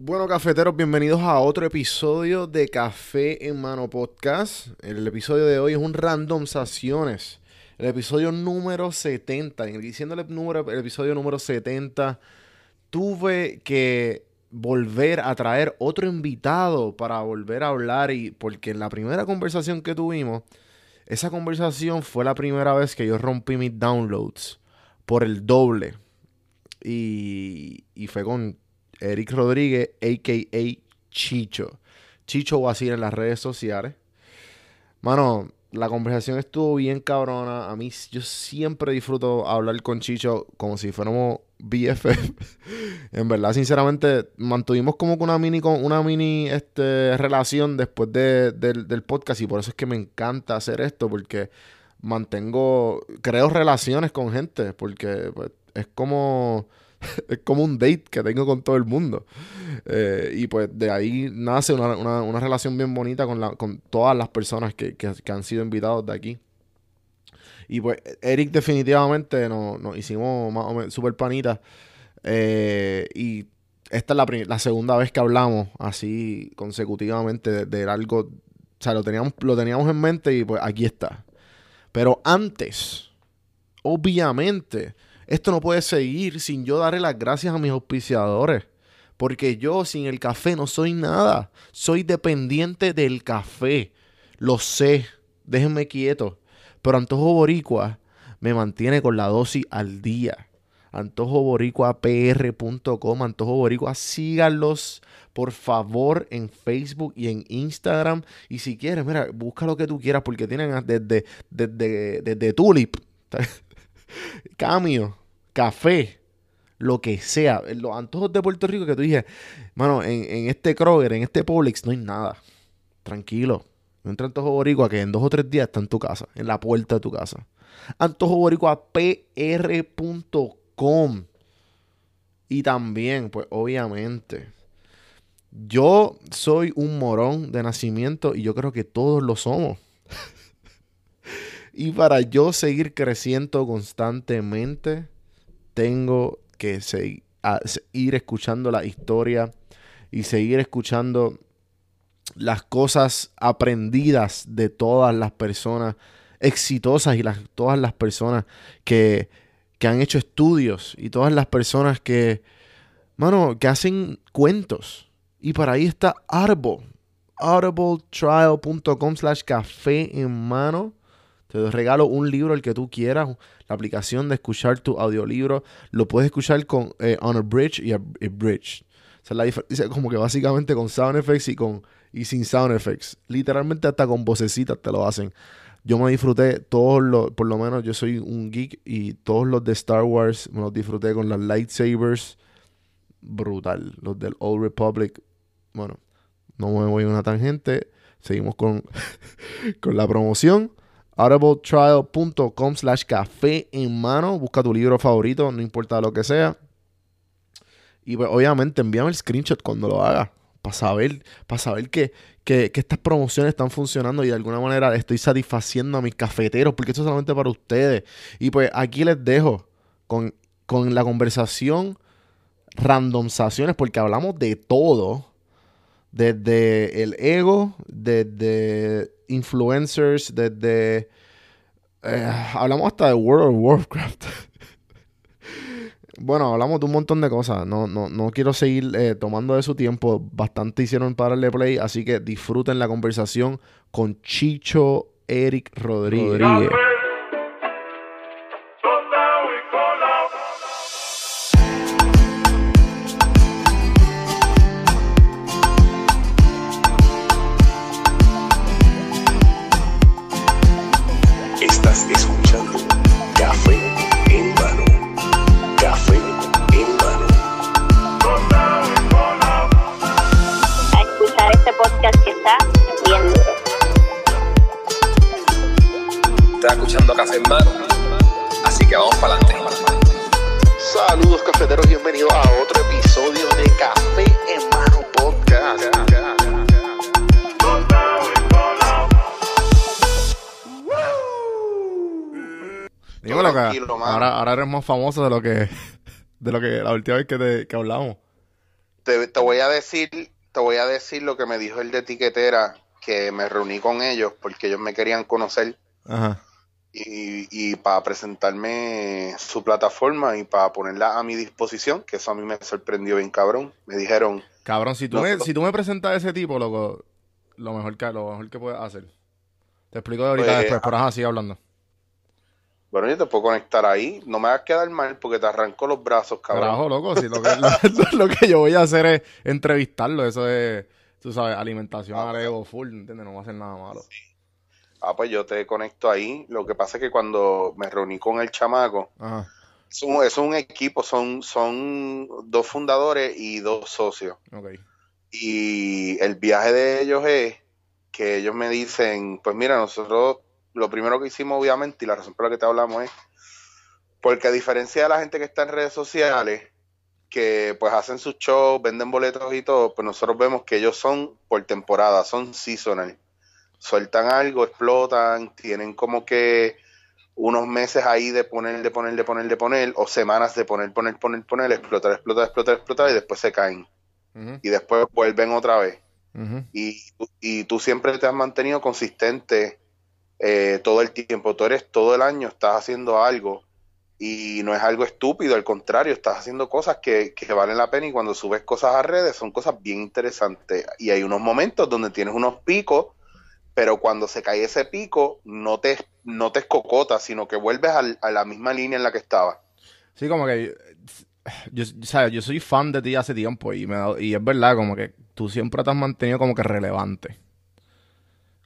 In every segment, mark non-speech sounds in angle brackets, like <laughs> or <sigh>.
Bueno, cafeteros, bienvenidos a otro episodio de Café en Mano Podcast. El episodio de hoy es un Random Saciones. El episodio número 70. Diciendo el, número, episodio número 70, tuve que volver a traer otro invitado para volver a hablar. Y porque en la primera conversación que tuvimos, esa conversación fue la primera vez que yo rompí mis downloads por el doble. Y, y fue con Eric Rodríguez, a.k.a. Chicho. Chicho seguir en las redes sociales. Mano, la conversación estuvo bien cabrona. A mí, yo siempre disfruto hablar con Chicho como si fuéramos BFF. <laughs> en verdad, sinceramente, mantuvimos como que una mini, una mini este, relación después del podcast y por eso es que me encanta hacer esto porque mantengo, creo relaciones con gente porque pues, es como <laughs> es como un date que tengo con todo el mundo. Eh, y pues de ahí nace una, relación bien bonita con, la, con todas las personas que, han sido invitados de aquí. Y pues Eric definitivamente nos, hicimos más o menos super panitas. Eh, y esta es la, la, segunda vez que hablamos así consecutivamente de, de, algo. O sea, lo teníamos, lo teníamos en mente y pues aquí está. Pero antes, obviamente, esto no puede seguir sin yo darle las gracias a mis auspiciadores. Porque yo sin el café no soy nada. Soy dependiente del café. Lo sé. Déjenme quieto. Pero Antojo Boricua me mantiene con la dosis al día. AntojoBoricuaPR.com, Antojo Boricua, síganlos por favor en Facebook y en Instagram. Y si quieres, mira, busca lo que tú quieras porque tienen desde, desde, desde Tulip. <laughs> Camio, café, lo que sea. Los antojos de Puerto Rico que tú dije, mano, en, este Kroger, en este Publix, no hay nada. Tranquilo. Un antojo boricua que en dos o tres días está en tu casa, en la puerta de tu casa. Antojoboricua.pr.com. Y también, pues obviamente, yo soy un morón de nacimiento y yo creo que todos lo somos. Y para yo seguir creciendo constantemente, tengo que seguir, ir escuchando la historia y seguir escuchando las cosas aprendidas de todas las personas exitosas y las, todas las personas que, que han hecho estudios y todas las personas que, mano, que hacen cuentos. Y para ahí está Arbo, audibletrial.com slash café en mano. Te regalo un libro, el que tú quieras, la aplicación de escuchar tu audiolibro. Lo puedes escuchar con eh, on a bridge y a, bridge. O sea, la diferencia como que básicamente con sound effects y con y sin sound effects. Literalmente hasta con vocecitas te lo hacen. Yo me disfruté todos los, por lo menos yo soy un geek y todos los de Star Wars me los disfruté con las lightsabers. Brutal. Los del Old Republic. Bueno, no me voy a una tangente. Seguimos con, <laughs> con la promoción audibletrial.com slash café en mano. Busca tu libro favorito, no importa lo que sea. Y pues, obviamente envíame el screenshot cuando lo haga. Para saber, para saber que, que, estas promociones están funcionando y de alguna manera estoy satisfaciendo a mis cafeteros. Porque esto es solamente para ustedes. Y pues aquí les dejo con, con la conversación randomizaciones. Porque hablamos de todo. Desde el ego, desde influencers, desde... Eh, hablamos hasta de World of Warcraft. <laughs> bueno, hablamos de un montón de cosas. No, no, no quiero seguir eh, tomando de su tiempo. Bastante hicieron para darle play. Así que disfruten la conversación con Chicho Eric Rodríguez. ahora, ahora eres más famoso de lo que <laughs> de lo que la última vez que, te, que hablamos. te, te voy a decir, te voy a decir lo que me dijo el de etiquetera, que me reuní con ellos porque ellos me querían conocer. Ajá. y, y para presentarme su plataforma y para ponerla a mi disposición, que eso a mí me sorprendió bien cabrón. Me dijeron, Cabrón, si tú, No, me, si tú me presentas a ese tipo, loco, lo mejor que, lo mejor que puedes hacer. Te explico ahorita Pues, después, pero ajá, sigue hablando. Bueno, yo te puedo conectar ahí, no me vas a quedar mal porque te arranco los brazos, cabrón. Carajo, loco, si lo que, <laughs> lo, lo que yo voy a hacer es entrevistarlo, eso es, tú sabes, alimentación Ah, al ego full, ¿entiendes? No va a hacer nada malo. Ah, pues yo te conecto ahí. Lo que pasa es que cuando me reuní con el chamaco, Ajá, es un, es un equipo, son, son dos fundadores y dos socios. Y el viaje de ellos es que ellos me dicen, pues mira, nosotros lo primero que hicimos obviamente, y la razón por la que te hablamos es, porque a diferencia de la gente que está en redes sociales, que pues hacen sus shows, venden boletos y todo, pues nosotros vemos que ellos son por temporada, son seasonal. Sueltan algo, explotan, tienen como que unos meses ahí de poner, de poner, de poner, de poner, o semanas de poner, poner, poner, poner, explotar, explotar, explotar, explotar, y después se caen. Y después vuelven otra vez y, y tú siempre te has mantenido consistente eh, todo el tiempo. Tú eres todo el año, estás haciendo algo y no es algo estúpido, al contrario, estás haciendo cosas que, que valen la pena y cuando subes cosas a redes son cosas bien interesantes. Y hay unos momentos donde tienes unos picos, pero cuando se cae ese pico no te, no te escocotas, sino que vuelves a la misma línea en la que estabas. Sí, como que yo, sea, yo soy fan de ti hace tiempo y, me y es verdad, como que tú siempre te has mantenido como que relevante.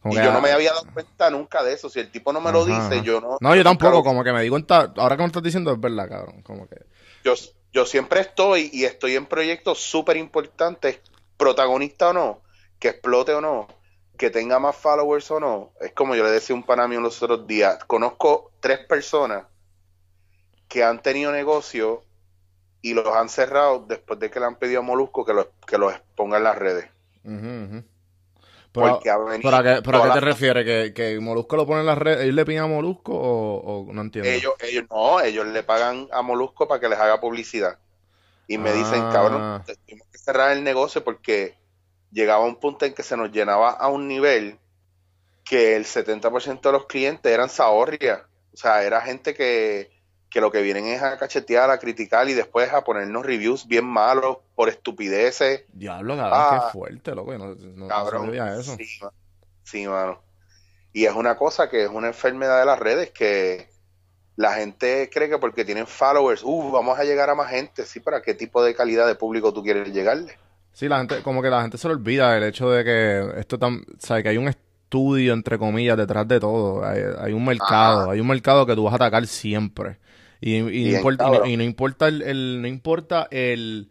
Como Y que, yo no me había dado cuenta nunca de eso. Si el tipo no me lo dice, ajá. yo no. No, yo tampoco, como que me di cuenta, ahora que me estás diciendo es verdad, cabrón, como que... yo, yo siempre estoy y estoy en proyectos súper importantes, protagonista o no, que explote o no, que tenga más followers o no. Es como yo le decía a un pana mío los otros días, conozco tres personas que han tenido negocio y los han cerrado después de que le han pedido a Molusco que los, que los exponga en las redes. Ujú. Pero, Porque ha venido ¿pero a qué, te la- refieres? ¿Que, ¿Que Molusco lo pone en las redes? ¿Ellos le piden a Molusco o, o no entiendo? Ellos, ellos no, ellos le pagan a Molusco para que les haga publicidad. Y me dicen, Ah. cabrón, tuvimos que cerrar el negocio porque llegaba un punto en que se nos llenaba a un nivel que el 70% de los clientes eran zahorria. O sea, era gente que, que lo que vienen es a cachetear, a criticar y después a ponernos reviews bien malos por estupideces. Diablo, cabrón, Ah. qué fuerte, loco. No, no- no Cabrón. sabía eso. Sí, sí, mano. Y es una cosa que es una enfermedad de las redes que la gente cree que porque tienen followers, uh, vamos a llegar a más gente. Sí, ¿para qué tipo de calidad de público tú quieres llegarle? Sí, la gente, como que la gente se le olvida el hecho de que esto tan, o sea, que hay un estudio, entre comillas, detrás de todo. Hay, hay un mercado, hay un mercado que tú vas a atacar siempre. Y, y no, importa, y no- cabrón. y no importa el, el- no importa el,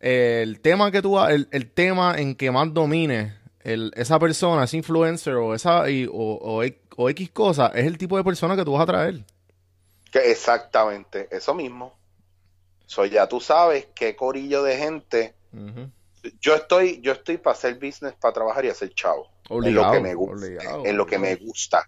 el tema que tú, el, el tema en que más domine el, esa persona, ese influencer o esa, y- o, o, o X cosa, es el tipo de persona que tú vas a traer. Que exactamente, eso mismo. So, ya tú sabes qué corillo de gente. Yo estoy, yo estoy para hacer business, para trabajar y hacer chavo. en Obligado, lo que me gusta. obligado, en lo que me gusta.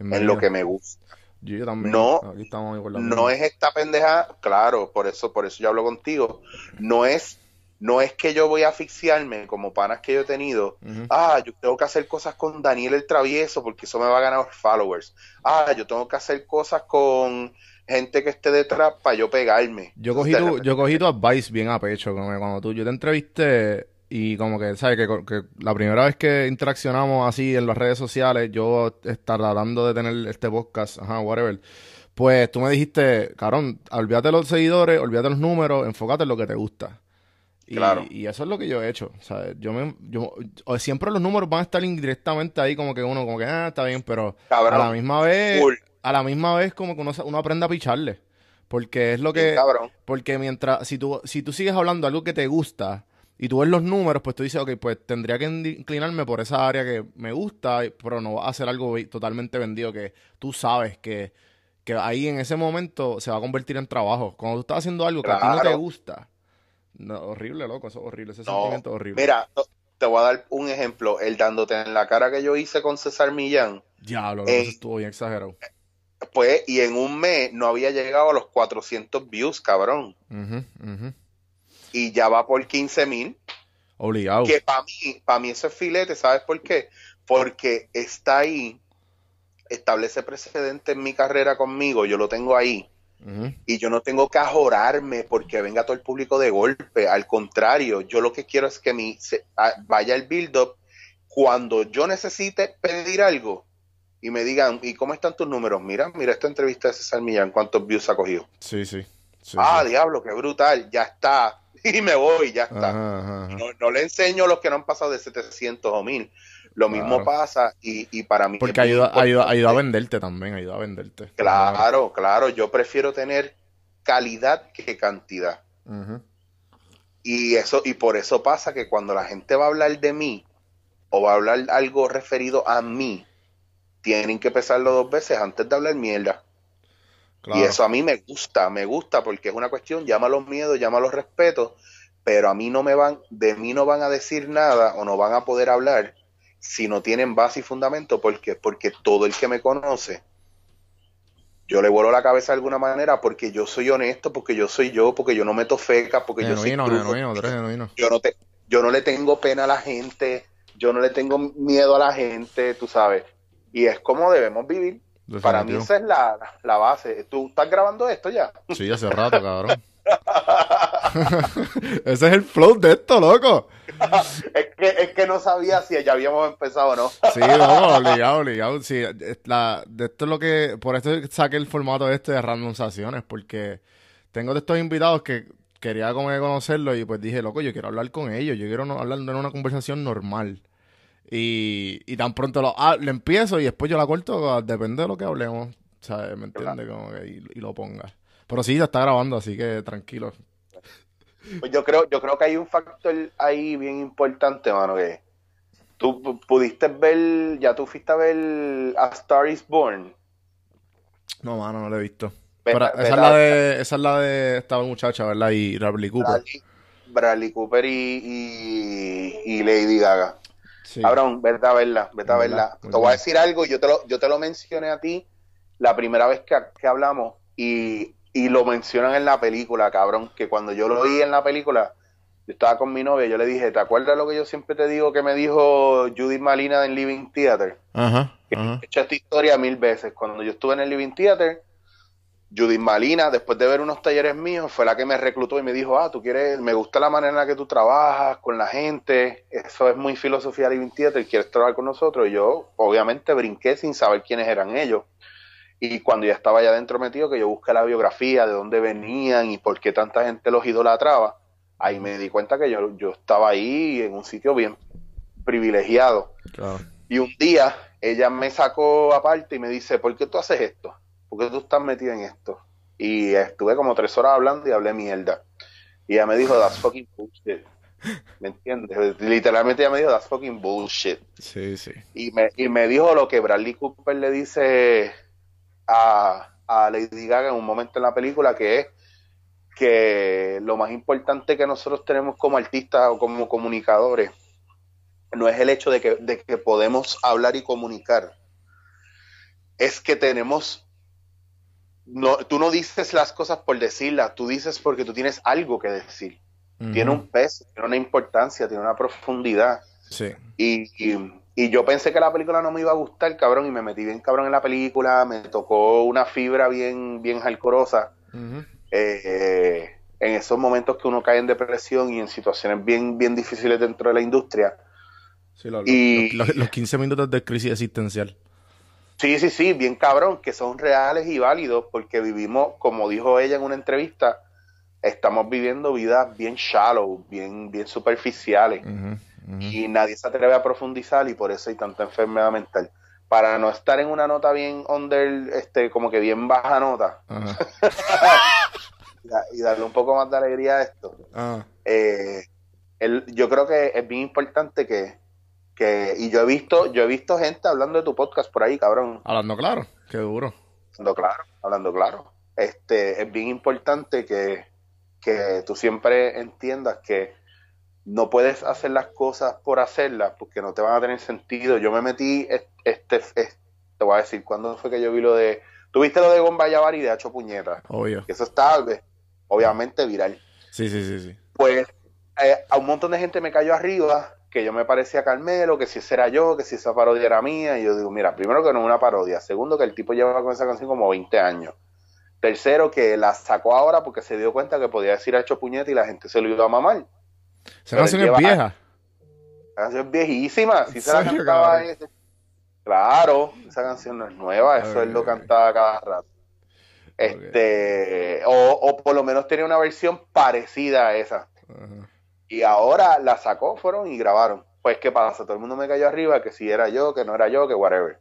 En lo que me gusta. Yo, también. No, Aquí estamos igual. No es esta pendeja, claro, por eso, por eso yo hablo contigo. No es, no es que yo voy a asfixiarme como panas que yo he tenido. Ah, yo tengo que hacer cosas con Daniel el Travieso porque eso me va a ganar followers. Ah, yo tengo que hacer cosas con gente que esté detrás para yo pegarme. Yo cogí, Entonces, tu, repente- yo cogí tu advice bien a pecho, como cuando tú, yo te entrevisté y como que, ¿sabes? Que, que la primera vez que interaccionamos así en las redes sociales, yo estar tratando de tener este podcast, ajá, whatever, pues tú me dijiste, cabrón, olvídate de los seguidores, olvídate de los números, enfócate en lo que te gusta. Y, Claro. y eso es lo que yo he hecho, ¿sabes? Yo me, yo, siempre los números van a estar indirectamente ahí como que uno, como que, ah, está bien, pero Cabrón, a la misma vez, a la misma vez como que uno, uno aprende a picharle. Porque es lo que, cabrón. porque mientras, si tú, si tú sigues hablando algo que te gusta y tú ves los números, pues tú dices, ok, pues tendría que inclinarme por esa área que me gusta, pero no va a hacer algo totalmente vendido que tú sabes que, que ahí en ese momento se va a convertir en trabajo. Cuando tú estás haciendo algo que a ti no te gusta, no, horrible, loco, eso es horrible, ese No, sentimiento es horrible. Mira, te voy a dar un ejemplo. El dándote en la cara que yo hice con César Millán. Diablo, eh, eso estuvo bien exagerado. Pues, y en un mes no había llegado a los 400 views, cabrón. Ujú, ujú. Y ya va por 15 mil. Obligado. Que para mí, para mí eso es filete, ¿sabes por qué? Porque está ahí, establece precedente en mi carrera conmigo, yo lo tengo ahí. Y yo no tengo que ajorarme porque venga todo el público de golpe. Al contrario, yo lo que quiero es que mi, se- a- vaya el build-up cuando yo necesite pedir algo y me digan, ¿y cómo están tus números? Mira, mira esta entrevista de César Millán, ¿cuántos views ha cogido? Sí, sí. sí, ah, sí. diablo, qué brutal, ya está. <laughs> Y me voy, ya está. Ajá, ajá, ajá. No, no le enseño a los que no han pasado de 700 o 1000. Lo mismo Claro. pasa y, y para mí... Porque ayuda, ayuda, ayuda a venderte también, ayuda a venderte. Claro, claro, yo prefiero tener calidad que cantidad. Y eso, y por eso pasa que cuando la gente va a hablar de mí o va a hablar algo referido a mí, tienen que pensarlo dos veces antes de hablar mierda. Claro. Y eso a mí me gusta, me gusta porque es una cuestión, llama los miedos, llama los respetos, pero a mí no me van, de mí no van a decir nada o no van a poder hablar si no tienen base y fundamento, porque porque todo el que me conoce yo le vuelo la cabeza de alguna manera porque yo soy honesto, porque yo soy yo, porque yo no meto feca, porque yo soy Genuino, genuino. yo no te, yo no le tengo pena a la gente, yo no le tengo miedo a la gente, tú sabes. Y es como debemos vivir. Para mí esa es la, la base. ¿Tú estás grabando esto ya? Sí, hace rato, cabrón. <laughs> <laughs> Ese es el flow de esto, loco. es, que, es que no sabía si ya habíamos empezado o no. Sí, vamos, obligado, obligado. Sí, la, de esto es lo que, por eso saqué el formato este de randomizaciones, porque tengo de estos invitados que quería conocerlos y pues dije, loco, yo quiero hablar con ellos, yo quiero no- hablar de una conversación normal. Y, y tan pronto lo, ah, lo empiezo y después yo la corto, ah, depende de lo que hablemos, ¿sabes? ¿Me entiendes? Como que, y, y lo ponga. Pero sí, ya está grabando, así que tranquilo. Pues yo creo, yo creo que hay un factor ahí bien importante, mano, que tú pu- pudiste ver, ya tú fuiste a ver A Star is Born. No, mano, no lo he visto. Pero esa, es la- la de, esa es la de esta muchacha, ¿verdad? Y Bradley Cooper. Bradley, Bradley Cooper y, y, y Lady Gaga. Sí. Cabrón, vete a verla, vete a verla. Te voy a decir algo, yo te lo, yo te lo mencioné a ti la primera vez que, que hablamos y, y lo mencionan en la película, cabrón, que cuando yo lo vi en la película, yo estaba con mi novia, yo le dije, ¿te acuerdas lo que yo siempre te digo que me dijo Judith Malina en Living Theater? Ajá, ajá. He hecho esta historia mil veces. Cuando yo estuve en el Living Theater, Judith Malina, después de ver unos talleres míos, fue la que me reclutó y me dijo, ah, tú quieres, me gusta la manera en la que tú trabajas con la gente, eso es muy filosofía Living Theater, quieres trabajar con nosotros. Y yo, obviamente, brinqué sin saber quiénes eran ellos. Y cuando ya estaba ya dentro metido, que yo busqué la biografía, de dónde venían y por qué tanta gente los idolatraba, ahí me di cuenta que yo, yo estaba ahí en un sitio bien privilegiado. Claro. Y un día ella me sacó aparte y me dice, ¿por qué tú haces esto? ¿Por qué tú estás metida en esto? Y estuve como tres horas hablando y hablé mierda. Y ella me dijo, that's fucking bullshit. ¿Me entiendes? Literalmente ella me dijo, that's fucking bullshit. Sí, sí. Y me, y me dijo lo que Bradley Cooper le dice a, a Lady Gaga en un momento en la película, que es que lo más importante que nosotros tenemos como artistas o como comunicadores no es el hecho de que, de que podemos hablar y comunicar, es que tenemos, no, tú no dices las cosas por decirlas, tú dices porque tú tienes algo que decir. Tiene un peso, tiene una importancia, tiene una profundidad. Sí. Y, y, y yo pensé que la película no me iba a gustar, cabrón, y me metí bien cabrón en la película, me tocó una fibra bien, bien jalcorosa. Eh, en esos momentos que uno cae en depresión y en situaciones bien, bien difíciles dentro de la industria. Sí, lo- Y- los 15 minutos de crisis existencial. Sí, sí, sí, bien cabrón, que son reales y válidos porque vivimos, como dijo ella en una entrevista, estamos viviendo vidas bien shallow, bien, bien superficiales. Y nadie se atreve a profundizar y por eso hay tanta enfermedad mental. Para no estar en una nota bien under, este, como que bien baja nota <laughs> y, da- y darle un poco más de alegría a esto, eh, el- yo creo que es bien importante que, que, y yo he visto, yo he visto gente hablando de tu podcast por ahí, cabrón, hablando claro, qué duro. hablando claro, hablando claro. Este, es bien importante que, que tú siempre entiendas que no puedes hacer las cosas por hacerlas porque no te van a tener sentido. Yo me metí, es- este, es- te voy a decir, ¿cuándo fue que yo vi lo de... ¿Tuviste lo de Gomba Yavari de Hacho Puñeta? Obvio. Que eso está, obviamente, viral. Sí, sí, sí, sí. Pues eh, a un montón de gente me cayó arriba que yo me parecía a Carmelo, que si ese era yo, que si esa parodia era mía. Y yo digo, mira, primero que no es una parodia. Segundo, que el tipo lleva con esa canción como 20 años. Tercero, que la sacó ahora porque se dio cuenta que podía decir ha hecho puñete y la gente se lo iba a mamar. Esa canción es vieja. La canción es viejísima. Si se la cantaba ese. Claro, esa canción no es nueva, eso él lo cantaba cada rato. Este, o, o, por lo menos tenía una versión parecida a esa. Y ahora la sacó, fueron y grabaron. Pues, ¿qué pasa? Todo el mundo me cayó arriba, que si era yo, que no era yo, que whatever.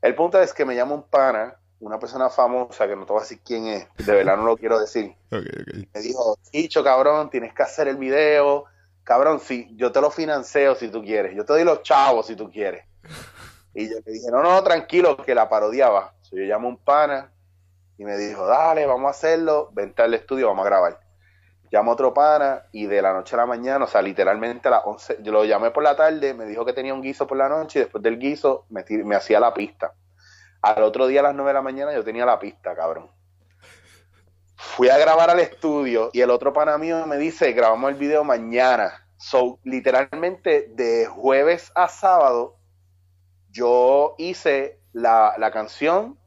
El punto es que me llama un pana, una persona famosa, que no te voy a decir quién es, de verdad no lo quiero decir. <laughs> Me dijo, Chicho, cabrón, tienes que hacer el video. Cabrón, si yo te lo financio si tú quieres. Yo te doy los chavos si tú quieres. Y yo le dije, no, no, tranquilo, que la parodiaba. yo llamo a un pana y me dijo, dale, vamos a hacerlo, vente al estudio, vamos a grabar. Llamo a otro pana y de la noche a la mañana, o sea, literalmente a las 11, yo lo llamé por la tarde, me dijo que tenía un guiso por la noche y después del guiso me, hacía la pista. Al otro día a las 9 de la mañana yo tenía la pista, cabrón. Fui a grabar al estudio y el otro pana mío me dice, grabamos el video mañana. So, literalmente de jueves a sábado, yo hice la, la canción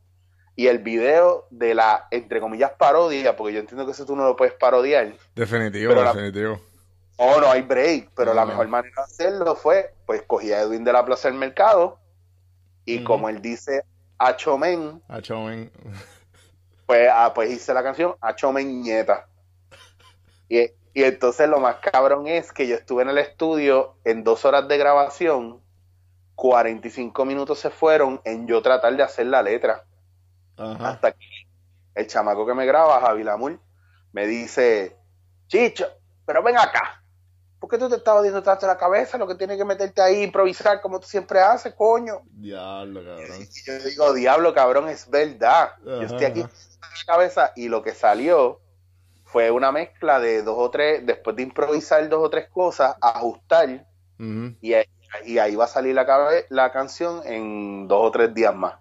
y el video de la, entre comillas, parodia, porque yo entiendo que eso tú no lo puedes parodiar. Definitivo, definitivo. oh, no hay break, pero la mejor manera de hacerlo fue, pues cogí a Edwin de la Plaza del Mercado y como él dice, Achomen. Achomen. Pues, ah, pues hice la canción Achomen Nieta. Y, y entonces lo más cabrón es que yo estuve en el estudio en dos horas de grabación, 45 minutos se fueron en yo tratar de hacer la letra. Hasta que el chamaco que me graba, Javi Lamur, me dice, Chicho, pero ven acá. ¿Por qué tú te estabas diciendo tanto la cabeza? Lo que tienes que meterte ahí, improvisar como tú siempre haces, coño. Diablo, cabrón. Y yo digo, diablo, cabrón, es verdad. Yo estoy aquí en la cabeza y lo que salió fue una mezcla de dos o tres, después de improvisar dos o tres cosas, ajustar y, ahí va a salir la, la canción en dos o tres días más.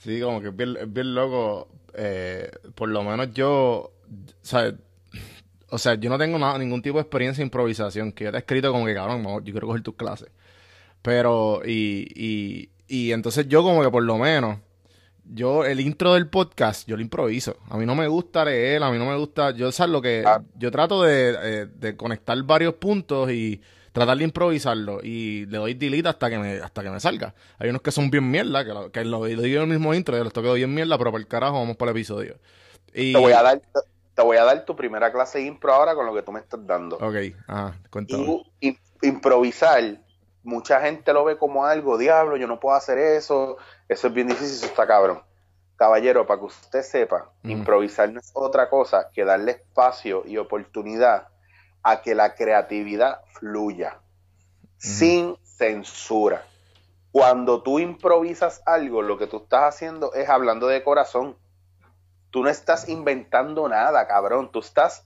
Sí, como que es bien, loco. Eh, por lo menos yo, o sea, yo no tengo nada, ningún tipo de experiencia de improvisación, que yo te he escrito como que, cabrón, yo quiero coger tus clases. Pero, y, y, y entonces yo como que por lo menos, yo el intro del podcast, yo lo improviso. A mí no me gusta leer, a mí no me gusta, yo sabes lo que, ah. yo trato de, eh, de conectar varios puntos y tratar de improvisarlo y le doy delete hasta que me, hasta que me salga. Hay unos que son bien mierda, que lo, que lo, digo en el mismo intro, y los toqueo bien mierda, pero por el carajo vamos por el episodio. Y... Te voy a dar te voy a dar tu primera clase de impro ahora con lo que tú me estás dando. Ok, ajá, cuéntame. improvisar, mucha gente lo ve como algo, diablo, yo no puedo hacer eso, eso es bien difícil, eso está cabrón. Caballero, para que usted sepa, improvisar no es otra cosa que darle espacio y oportunidad a que la creatividad fluya sin censura. Cuando tú improvisas algo, lo que tú estás haciendo es hablando de corazón. Tú no estás inventando nada, cabrón. Tú estás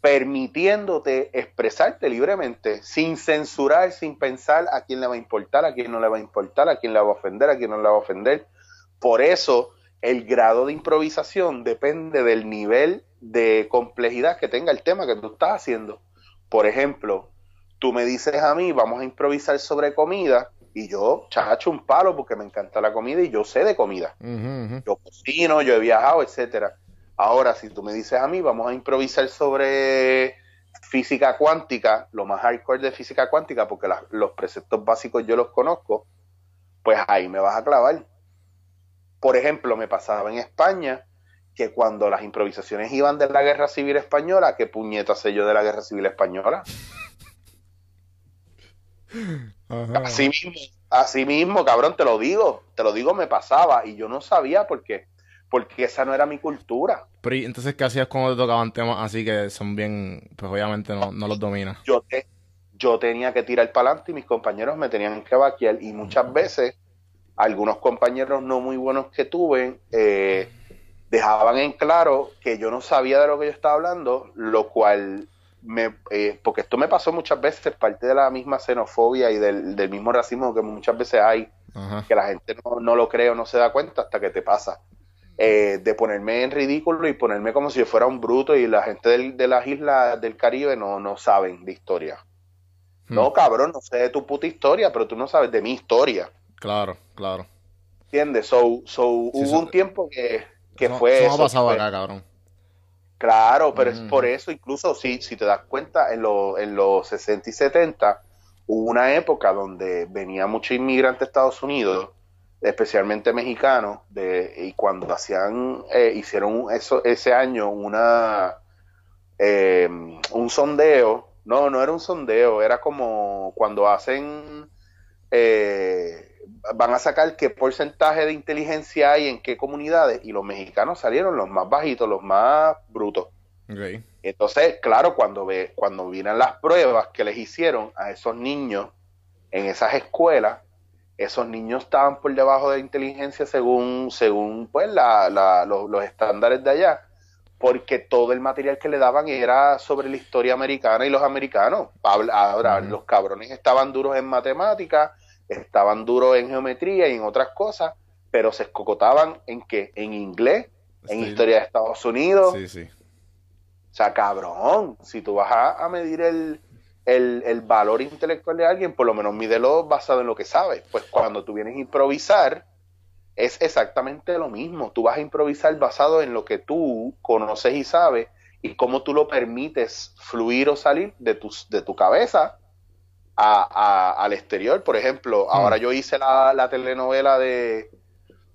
permitiéndote expresarte libremente, sin censurar, sin pensar a quién le va a importar, a quién no le va a importar, a quién le va a ofender, a quién no le va a ofender. Por eso, el grado de improvisación depende del nivel de complejidad que tenga el tema que tú estás haciendo. Por ejemplo, tú me dices a mí, vamos a improvisar sobre comida, y yo chacho un palo porque me encanta la comida y yo sé de comida. Yo cocino, yo he viajado, etcétera. Ahora, si tú me dices a mí, vamos a improvisar sobre física cuántica, lo más hardcore de física cuántica, porque los preceptos básicos yo los conozco, pues ahí me vas a clavar. Por ejemplo, me pasaba en España que cuando las improvisaciones iban de la Guerra Civil Española, ¿qué puñeta sé yo de la Guerra Civil Española? Así mismo, así mismo, cabrón, te lo digo, te lo digo, me pasaba y yo no sabía por qué, porque esa no era mi cultura. Pero entonces, ¿qué hacías cuando te tocaban temas así que son bien, pues obviamente no, los dominas? Yo, te, yo tenía que tirar para adelante y mis compañeros me tenían que vaquear y muchas veces algunos compañeros no muy buenos que tuve, eh, dejaban en claro que yo no sabía de lo que yo estaba hablando, lo cual me, eh, porque esto me pasó muchas veces, parte de la misma xenofobia y del, mismo racismo que muchas veces hay, que la gente no, lo cree o no se da cuenta hasta que te pasa. eh, de ponerme en ridículo y ponerme como si yo fuera un bruto y la gente de las islas del Caribe no, no saben de historia. Hmm. No, cabrón, no sé de tu puta historia, pero tú no sabes de mi historia. Claro, claro. ¿Entiendes? So, so hubo un tiempo que, que fue... Eso ha pasado acá, cabrón. Claro, pero es por eso, incluso si, si te das cuenta, en, en los 60 y 70 hubo una época donde venía mucho inmigrante a Estados Unidos, especialmente mexicanos, de, y cuando hacían, eh, hicieron eso, ese año una eh, un sondeo, no, no era un sondeo, era como cuando hacen eh, van a sacar qué porcentaje de inteligencia hay en qué comunidades y los mexicanos salieron los más bajitos, los más brutos. Entonces, claro, cuando ve, cuando vienen las pruebas que les hicieron a esos niños en esas escuelas, esos niños estaban por debajo de inteligencia según, según pues la, los, estándares de allá, porque todo el material que le daban era sobre la historia americana y los americanos. Ahora, los cabrones estaban duros en matemáticas, estaban duros en geometría y en otras cosas, pero se escocotaban en qué? En inglés, en historia de Estados Unidos. Sí, sí. O sea, cabrón, si tú vas a, medir el, el, valor intelectual de alguien, por lo menos mídelo basado en lo que sabes. Pues cuando tú vienes a improvisar, es exactamente lo mismo. Tú vas a improvisar basado en lo que tú conoces y sabes y cómo tú lo permites fluir o salir de tu, de tu cabeza al exterior. Por ejemplo, hmm. ahora yo hice la, telenovela de,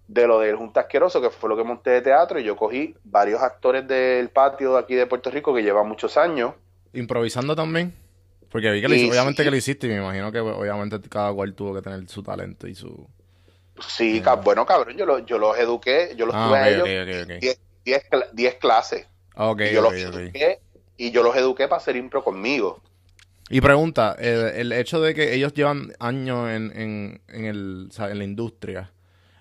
de lo del Junta Asqueroso, que fue lo que monté de teatro, y yo cogí varios actores del patio de aquí de Puerto Rico que llevan muchos años. ¿Improvisando también? Porque vi que obviamente que lo hiciste y me imagino que obviamente cada cual tuvo que tener su talento y su... Sí, bueno, cabrón, yo, yo los eduqué, yo los ah, tuve a ellos 10 clases. y yo los eduqué y yo los eduqué para hacer impro conmigo. Y pregunta, el, hecho de que ellos llevan años en, en, en, el, en la industria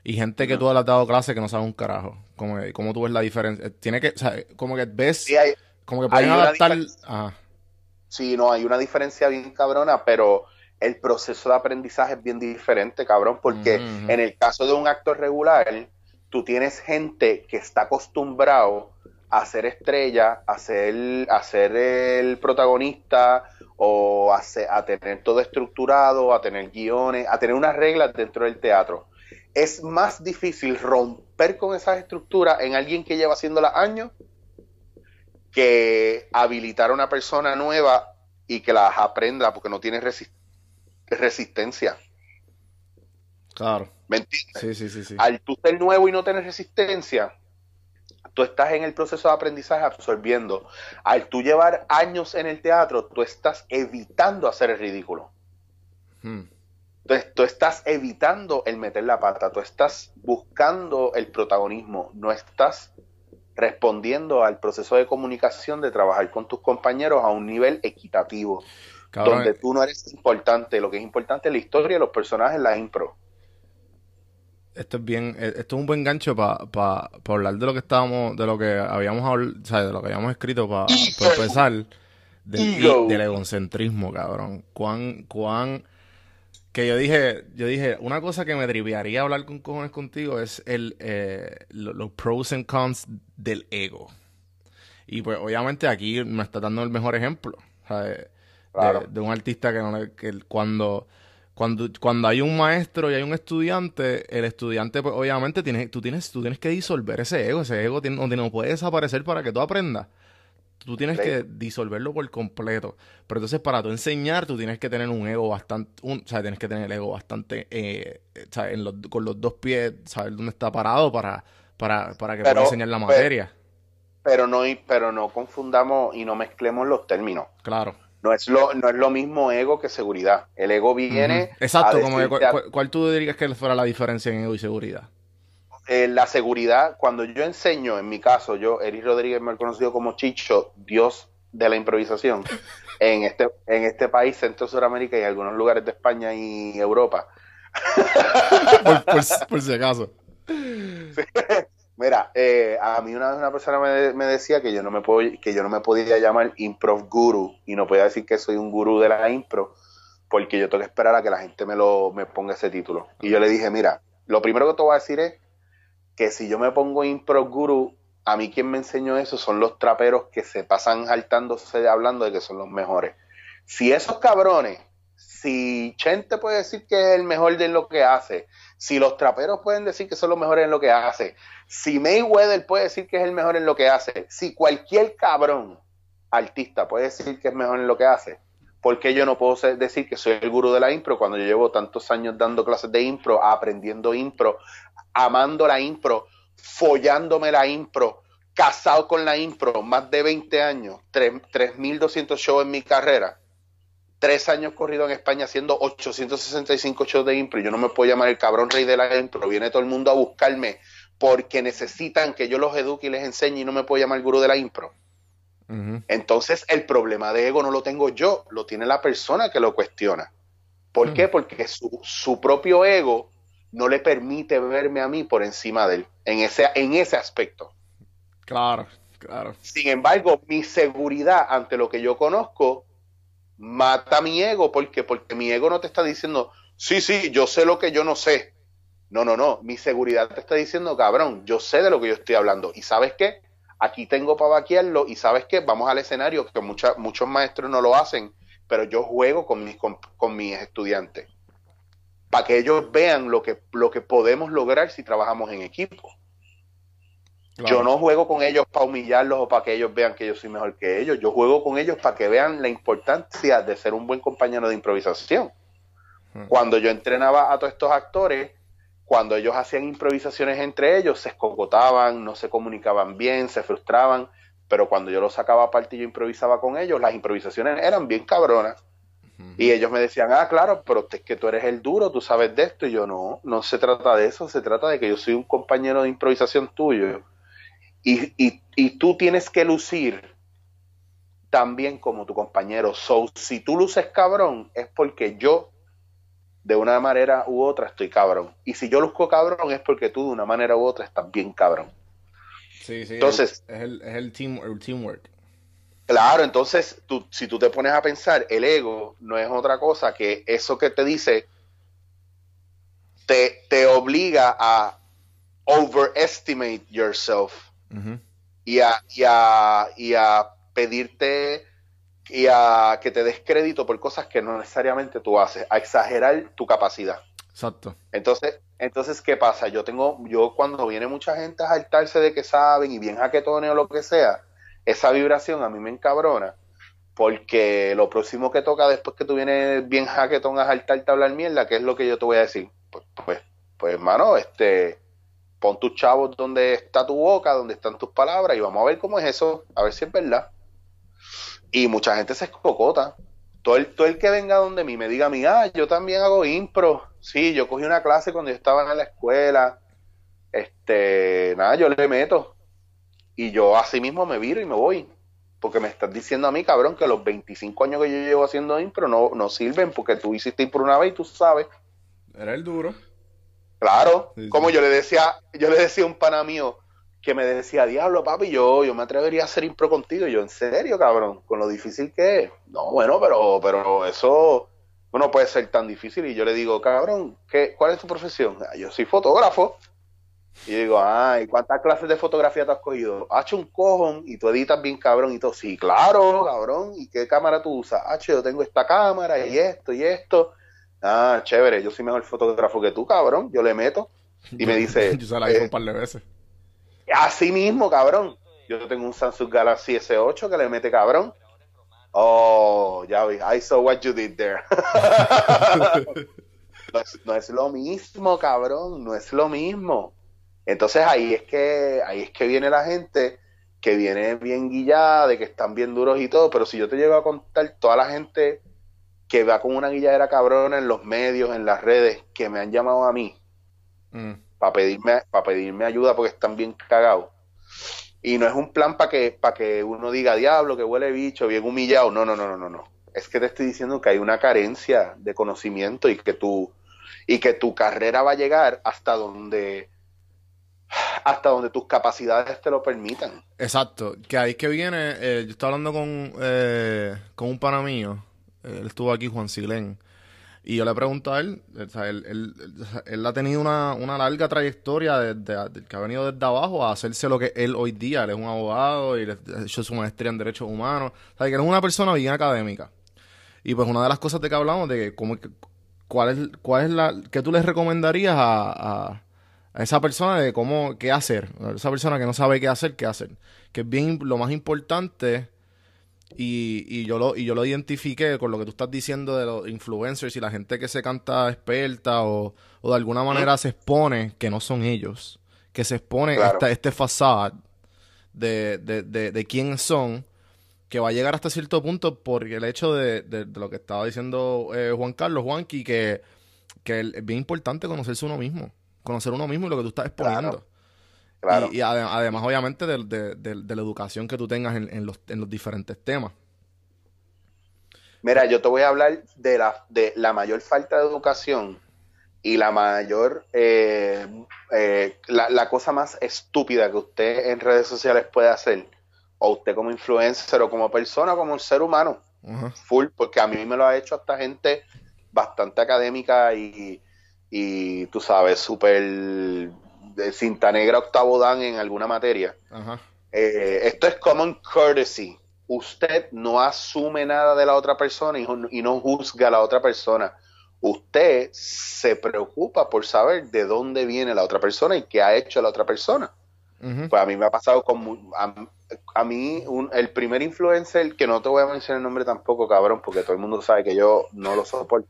y gente que tú le has dado clase que no sabe un carajo, como, ¿cómo tú ves la diferencia? Tiene que, o sea, como que ves, como que pueden adaptar... Sí, no, hay una diferencia bien cabrona, pero el proceso de aprendizaje es bien diferente, cabrón, porque en el caso de un actor regular, tú tienes gente que está acostumbrado a ser estrella, a ser, a ser el protagonista, o a, a, tener todo estructurado, a tener guiones, a tener unas reglas dentro del teatro. Es más difícil romper con esas estructuras en alguien que lleva haciéndolas años que habilitar a una persona nueva y que las aprenda porque no tiene resistencia. Claro. ¿Me entiendes? Sí, sí, sí, sí. Al tú ser nuevo y no tener resistencia, tú estás en el proceso de aprendizaje absorbiendo. Al tú llevar años en el teatro, tú estás evitando hacer el ridículo. Hmm. Entonces, tú estás evitando el meter la pata, tú estás buscando el protagonismo, no estás respondiendo al proceso de comunicación de trabajar con tus compañeros a un nivel equitativo, donde tú no eres importante, lo que es importante es la historia, los personajes, la impro esto es bien, eh, esto es un buen gancho para hablar de lo que estábamos, de lo que habíamos hablado, de lo que habíamos escrito para empezar del, del, egocentrismo, cabrón. Cuán, cuán, que yo dije, yo dije, una cosa que me triviaría hablar con cojones contigo es el, eh, los pros and cons del ego. Y pues obviamente aquí me está dando el mejor ejemplo, de, de, un artista que, no que cuando cuando, cuando hay un maestro y hay un estudiante, el estudiante, pues obviamente tiene, tú, tienes, tú tienes que disolver ese ego. Ese ego no, no puede desaparecer para que tú aprendas. Tú tienes que disolverlo por completo. Pero entonces, para tú enseñar, tú tienes que tener un ego bastante. Un, o sea, tienes que tener el ego bastante. Eh, con los dos pies, saber dónde está parado para, para, para que pueda enseñar la materia. pero, no, pero no confundamos y no mezclemos los términos. Claro no es lo, no es lo mismo ego que seguridad. El ego viene. Exacto, como ¿cuál, tú dirías que fuera la diferencia en ego y seguridad? Eh, la seguridad, cuando yo enseño, en mi caso, yo, Eric Rodríguez, me he conocido como Chicho, Dios de la improvisación, <laughs> en este, en este país, Centro Suramérica y algunos lugares de España y Europa. por, <laughs> si acaso. Mira, eh, a mí una vez una persona me, decía que yo no me puedo, que yo no me podía llamar improv guru y no podía decir que soy un gurú de la impro porque yo tengo que esperar a que la gente me lo me ponga ese título. Y yo le dije, mira, lo primero que te voy a decir es que si yo me pongo impro guru, a mí quien me enseñó eso son los traperos que se pasan saltándose hablando de que son los mejores. Si esos cabrones, si Chente puede decir que es el mejor de lo que hace, si los traperos pueden decir que son los mejores en lo que hace, si Mayweather puede decir que es el mejor en lo que hace, si cualquier cabrón artista puede decir que es mejor en lo que hace, ¿por qué yo no puedo decir que soy el gurú de la impro cuando yo llevo tantos años dando clases de impro, aprendiendo impro, amando la impro, follándome la impro, casado con la impro, más de 20 años, 3.200 shows en mi carrera, tres años corrido en España haciendo 865 shows de impro, yo no me puedo llamar el cabrón rey de la impro, viene todo el mundo a buscarme porque necesitan que yo los eduque y les enseñe y no me puedo llamar el gurú de la impro. Entonces el problema de ego no lo tengo yo, lo tiene la persona que lo cuestiona. ¿Por qué? Porque su, su propio ego no le permite verme a mí por encima de él, en ese, en ese aspecto. Claro, claro. Sin embargo, mi seguridad ante lo que yo conozco mata mi ego, porque porque mi ego no te está diciendo, sí, sí, yo sé lo que yo no sé. No, no, no, mi seguridad te está diciendo, cabrón, yo sé de lo que yo estoy hablando. ¿Y sabes qué? Aquí tengo para vaquearlo y sabes qué, vamos al escenario, que muchos maestros no lo hacen, pero yo juego con mis, con mis estudiantes para que ellos vean lo que, lo que podemos lograr si trabajamos en equipo. Yo no juego con ellos para humillarlos o para que ellos vean que yo soy mejor que ellos. Yo juego con ellos para que vean la importancia de ser un buen compañero de improvisación. Hmm. Cuando yo entrenaba a todos estos actores, cuando ellos hacían improvisaciones entre ellos, se escocotaban, no se comunicaban bien, se frustraban, pero cuando yo los sacaba aparte y yo improvisaba con ellos, las improvisaciones eran bien cabronas. Y ellos me decían, ah, claro, pero es que tú eres el duro, tú sabes de esto. Y yo, no, no se trata de eso, se trata de que yo soy un compañero de improvisación tuyo. Y, y, y tú tienes que lucir también como tu compañero. So, si tú luces cabrón, es porque yo, de una manera u otra, estoy cabrón. Y si yo luzco cabrón, es porque tú, de una manera u otra, estás bien cabrón. Sí, sí. Entonces, es el, es el, team, el teamwork. Claro, entonces tú, si tú te pones a pensar, el ego no es otra cosa que eso que te dice te, te obliga a overestimate yourself y, a, y, a, y a pedirte y a que te des crédito por cosas que no necesariamente tú haces, a exagerar tu capacidad. Exacto. Entonces, entonces ¿qué pasa? Yo tengo, yo cuando viene mucha gente a saltarse de que saben y bien jaquetones o lo que sea, esa vibración a mí me encabrona, porque lo próximo que toca después que tú vienes bien jaquetón a saltarte a hablar mierda, ¿qué es lo que yo te voy a decir? Pues, pues, pues hermano, este, pon tus chavos donde está tu boca, donde están tus palabras, y vamos a ver cómo es eso, a ver si es verdad. Y mucha gente se escocota. Todo el, el que venga donde mí me diga a mí, ah, yo también hago impro. Sí, yo cogí una clase cuando yo estaba en la escuela. Este, nada, yo le meto. Y yo así mismo me viro y me voy. Porque me estás diciendo a mí, cabrón, que los 25 años que yo llevo haciendo impro no, no sirven porque tú hiciste impro una vez y tú sabes. Era el duro. Claro, como yo le decía, yo le decía a un pana mío que me decía, diablo, papi, yo, yo me atrevería a hacer impro contigo. Y yo, en serio, cabrón, con lo difícil que es. No, bueno, pero, pero eso no puede ser tan difícil. Y yo le digo, cabrón, ¿qué, ¿cuál es tu profesión? Ah, yo soy fotógrafo. Y digo, ay, ¿cuántas clases de fotografía te has cogido? Ha hecho un cojón y tú editas bien cabrón y todo. Sí, claro, cabrón. ¿Y qué cámara tú usas? Ah, yo tengo esta cámara y esto y esto. Ah, chévere, yo soy mejor fotógrafo que tú, cabrón. Yo le meto. Y me dice. <laughs> yo se la hice un par de veces. Así mismo, cabrón. Yo tengo un Samsung Galaxy S8 que le mete cabrón. Oh, ya vi. I saw what you did there. <laughs> no es lo mismo, cabrón. No es lo mismo. Entonces ahí es que ahí es que viene la gente que viene bien guillada, de que están bien duros y todo, pero si yo te llego a contar toda la gente que va con una guilladera cabrona en los medios, en las redes, que me han llamado a mí mm. para pedirme para pedirme ayuda porque están bien cagados. Y no es un plan para que para que uno diga diablo, que huele bicho, bien humillado. No, no, no, no, no, no. Es que te estoy diciendo que hay una carencia de conocimiento y que tu y que tu carrera va a llegar hasta donde hasta donde tus capacidades te lo permitan. Exacto, que ahí es que viene, eh, yo estaba hablando con, eh, con un pana mío, él estuvo aquí, Juan Silén, Y yo le pregunto a él, o sea, él, él, él, ha tenido una, una larga trayectoria desde, que ha venido desde abajo a hacerse lo que él hoy día. Él es un abogado y ha hecho su maestría en Derechos Humanos. O sea, que él es una persona bien académica. Y pues una de las cosas de que hablamos, de cómo, cuál es, cuál es la, que tú le recomendarías a, a, a, esa persona de cómo, qué hacer. Esa persona que no sabe qué hacer, qué hacer. Que es bien, lo más importante y, y, yo lo, y yo lo identifiqué con lo que tú estás diciendo de los influencers y la gente que se canta experta o, o de alguna manera se expone que no son ellos. Que se expone esta, este fasad de, de, de, de quiénes son que va a llegar hasta cierto punto por el hecho de, de, lo que estaba diciendo eh, Juan Carlos, Juanqui, que, que es bien importante conocerse uno mismo, conocer uno mismo y lo que tú estás exponiendo. Y, además, obviamente, de, la educación que tú tengas en, los, diferentes temas. Mira, yo te voy a hablar de la, de la mayor falta de educación y la mayor, eh, eh, la, cosa más estúpida que usted en redes sociales puede hacer, o usted como influencer o como persona, como un ser humano, full, porque a mí me lo ha hecho hasta gente bastante académica y, y tú sabes, súper de cinta negra octavo dan en alguna materia. Eh, esto es common courtesy. Usted no asume nada de la otra persona y, no juzga a la otra persona. Usted se preocupa por saber de dónde viene la otra persona y qué ha hecho la otra persona. Pues a mí me ha pasado con... A, mí, el primer influencer, que no te voy a mencionar el nombre tampoco, cabrón, porque todo el mundo sabe que yo no lo soporto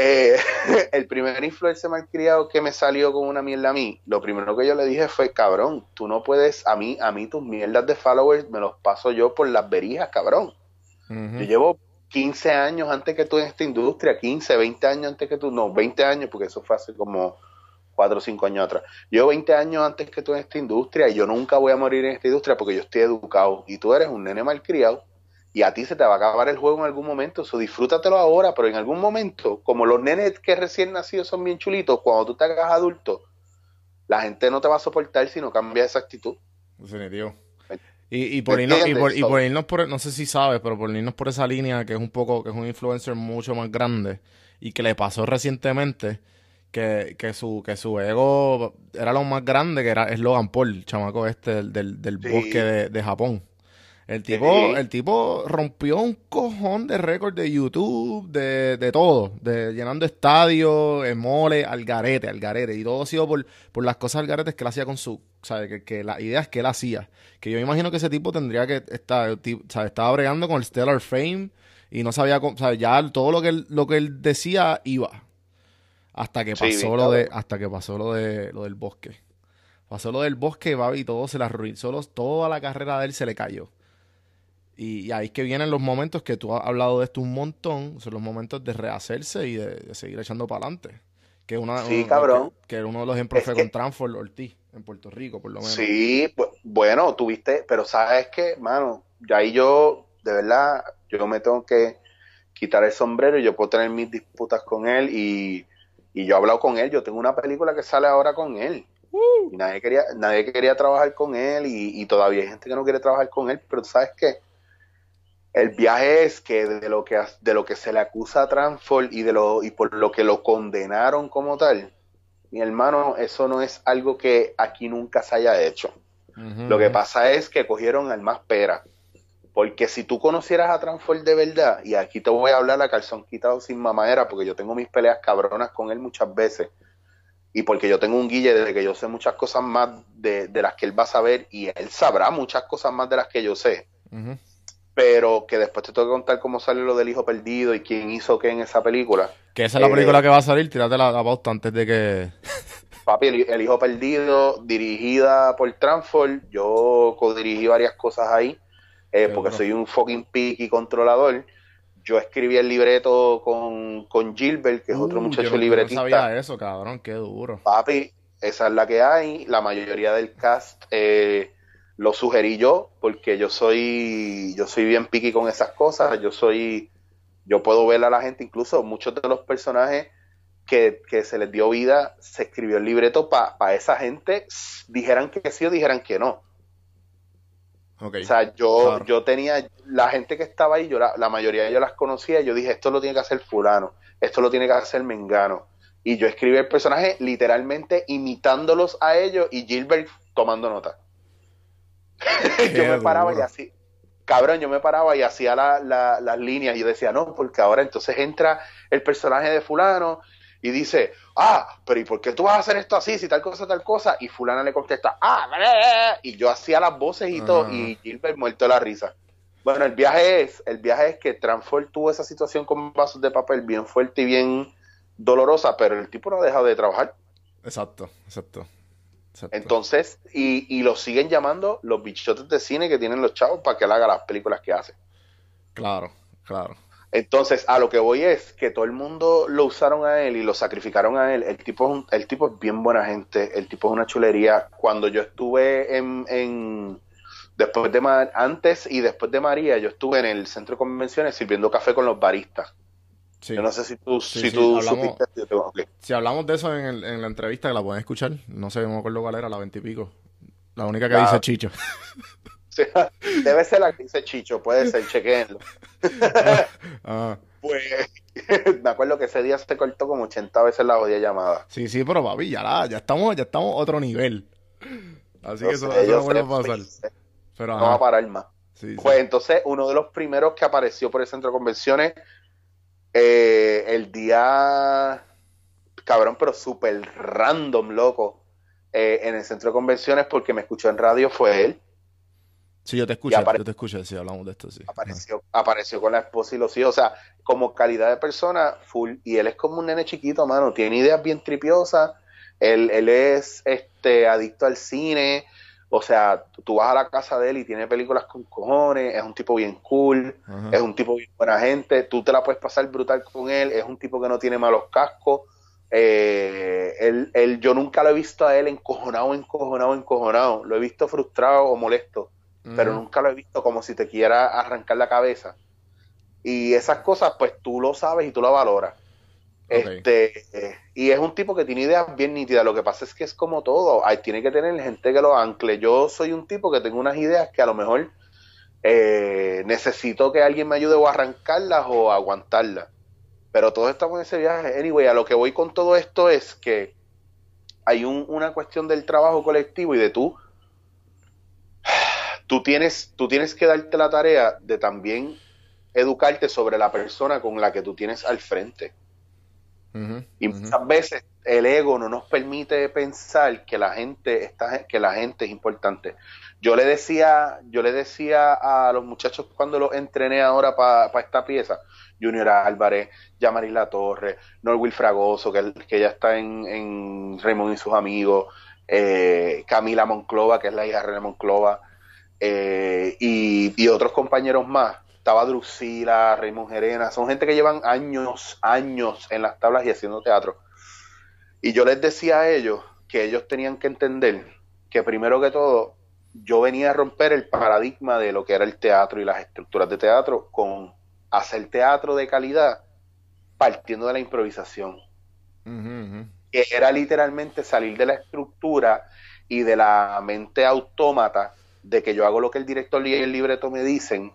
eh, <laughs> el primer influencer malcriado que me salió con una mierda a mí, lo primero que yo le dije fue, cabrón, tú no puedes, a mí, a mí tus mierdas de followers me los paso yo por las verijas, cabrón. Yo llevo 15 años antes que tú en esta industria, 15, 20 años antes que tú, no, 20 años, porque eso fue hace como 4 o 5 años atrás. Yo 20 años antes que tú en esta industria y yo nunca voy a morir en esta industria porque yo estoy educado y tú eres un nene malcriado y a ti se te va a acabar el juego en algún momento, eso disfrútatelo ahora, pero en algún momento, como los nenes que recién nacidos son bien chulitos, cuando tú te hagas adulto, la gente no te va a soportar si no cambia esa actitud. Definitivo. Y, y, por irnos, y, por, y por irnos por, no sé si sabes, pero por irnos por esa línea que es un poco, que es un influencer mucho más grande y que le pasó recientemente que, que su, que su ego era lo más grande que era es Logan Paul, chamaco este del, del, bosque de, de Japón. El tipo, el tipo rompió un cojón de récord de YouTube, de, de todo, de llenando estadios, el mole, al garete, al garete. Y todo ha sido por, por las cosas al garete que él hacía con su, ¿sabes? Que, que las ideas que él hacía. Que yo imagino que ese tipo tendría que estar, ¿sabes? Estaba bregando con el Stellar Fame y no sabía, ¿sabes? Ya todo lo que él, lo que él decía iba. Hasta que pasó lo de, hasta que pasó lo de, lo del bosque. Pasó lo del bosque, y todo se la arruinó. Solo toda la carrera de él se le cayó. Y, ahí es que vienen los momentos que tú has hablado de esto un montón, son los momentos de rehacerse y de, seguir echando para adelante. Que, una, sí, cabrón. Que, uno de los ejemplos fue con Transform Ortiz en Puerto Rico, por lo menos. Sí, bueno, tuviste, pero sabes que, mano, ya ahí yo, de verdad, yo me tengo que quitar el sombrero y yo puedo tener mis disputas con él y, y yo he hablado con él, yo tengo una película que sale ahora con él. Uh. Y nadie quería, nadie quería trabajar con él y, y, todavía hay gente que no quiere trabajar con él, pero sabes qué, el viaje es que de lo que de lo que se le acusa a Transford y de lo y por lo que lo condenaron como tal, mi hermano, eso no es algo que aquí nunca se haya hecho. Lo que pasa es que cogieron al más pera. Porque si tú conocieras a Transford de verdad, y aquí te voy a hablar a calzón quitado sin mamadera, porque yo tengo mis peleas cabronas con él muchas veces, y porque yo tengo un guille de que yo sé muchas cosas más de, las que él va a saber, y él sabrá muchas cosas más de las que yo sé pero que después te tengo que contar cómo sale lo del hijo perdido y quién hizo qué en esa película. Que esa es la eh, película que va a salir, tírate la, pauta antes de que... <laughs> Papi, el, hijo perdido, dirigida por Transform, yo co-dirigí varias cosas ahí, eh, porque soy un fucking picky controlador. Yo escribí el libreto con, con Gilbert, que es otro uh, muchacho libretista. Yo no sabía eso, cabrón, qué duro. Papi, esa es la que hay. La mayoría del cast... Eh, lo sugerí yo porque yo soy yo soy bien piqui con esas cosas yo soy yo puedo ver a la gente incluso muchos de los personajes que, se les dio vida se escribió el libreto para esa gente dijeran que sí o dijeran que no O sea, yo, yo tenía, la gente que estaba ahí, yo la, mayoría de ellos las conocía, yo dije, esto lo tiene que hacer fulano, esto lo tiene que hacer Mengano. Y yo escribí el personaje literalmente imitándolos a ellos y Gilbert tomando nota. Yo me paraba y así, cabrón, yo me paraba y hacía las líneas y yo decía, no, porque ahora entonces entra el personaje de fulano y dice, ah, pero ¿y por qué tú vas a hacer esto así, si tal cosa, tal cosa? Y fulana le contesta, ah, y yo hacía las voces y todo, y Gilbert muerto de la risa. Bueno, el viaje es, el viaje es que Transform tuvo esa situación con vasos de papel bien fuerte y bien dolorosa, pero el tipo no ha dejado de trabajar. Exacto, exacto. Entonces, y, y lo siguen llamando los bichotes de cine que tienen los chavos para que él haga las películas que hace. Claro, claro. Entonces, a lo que voy es que todo el mundo lo usaron a él y lo sacrificaron a él. El tipo es, el tipo es bien buena gente, el tipo es una chulería. Cuando yo estuve en, después de antes y después de María, yo estuve en el centro de convenciones sirviendo café con los baristas. Yo no sé si tú, si tú hablamos, Si hablamos de eso en, en, la entrevista, que la pueden escuchar, no sé, no me acuerdo cuál era, la veintipico. La única que dice Chicho. <laughs> debe ser la que dice Chicho, puede ser, chequenlo. <laughs> Ah. Pues <laughs> me acuerdo que ese día se cortó como 80 veces la jodida llamada. Sí, sí, pero papi, ya, ya estamos, ya estamos a otro nivel. Así que eso, no vuelve a pasar. Pero, no va a parar más. pues entonces, uno de los primeros que apareció por el centro de convenciones, eh, el día, cabrón, pero súper random, loco, eh, en el centro de convenciones, porque me escuchó en radio, fue él. Sí, yo te escucho, yo te escucho, sí, hablamos de esto, sí. Apareció, apareció con la esposa y los hijos, o sea, como calidad de persona, full, y él es como un nene chiquito, mano, tiene ideas bien tripiosas, él, él es este adicto al cine, o sea, tú vas a la casa de él y tiene películas con cojones, es un tipo bien cool, es un tipo bien buena gente, tú te la puedes pasar brutal con él, es un tipo que no tiene malos cascos, eh, él, él, yo nunca lo he visto a él encojonado, encojonado, encojonado, lo he visto frustrado o molesto pero nunca lo he visto como si te quiera arrancar la cabeza. Y esas cosas, pues tú lo sabes y tú lo valoras. Este, y es un tipo que tiene ideas bien nítidas. Lo que pasa es que es como todo. Hay, tiene que tener gente que lo ancle. Yo soy un tipo que tengo unas ideas que a lo mejor eh, necesito que alguien me ayude o arrancarlas o aguantarlas. Pero todos estamos en ese viaje. Anyway, a lo que voy con todo esto es que hay una cuestión del trabajo colectivo y de tú tú tienes, tú tienes que darte la tarea de también educarte sobre la persona con la que tú tienes al frente. Y muchas veces el ego no nos permite pensar que la gente está, que la gente es importante. Yo le decía, yo le decía a los muchachos cuando los entrené ahora para esta pieza, Junior Álvarez, Yamaris La Torre, Norwil Fragoso, que, que ya está en, en Raymond y sus amigos, eh, Camila Monclova, que es la hija de René Monclova, eh, y, otros compañeros más. Estaba Drusila, Raymond Gerena, son gente que llevan años, años en las tablas y haciendo teatro. Y yo les decía a ellos que ellos tenían que entender que primero que todo, yo venía a romper el paradigma de lo que era el teatro y las estructuras de teatro con hacer teatro de calidad partiendo de la improvisación. Que era literalmente salir de la estructura y de la mente autómata de que yo hago lo que el director y el libreto me dicen,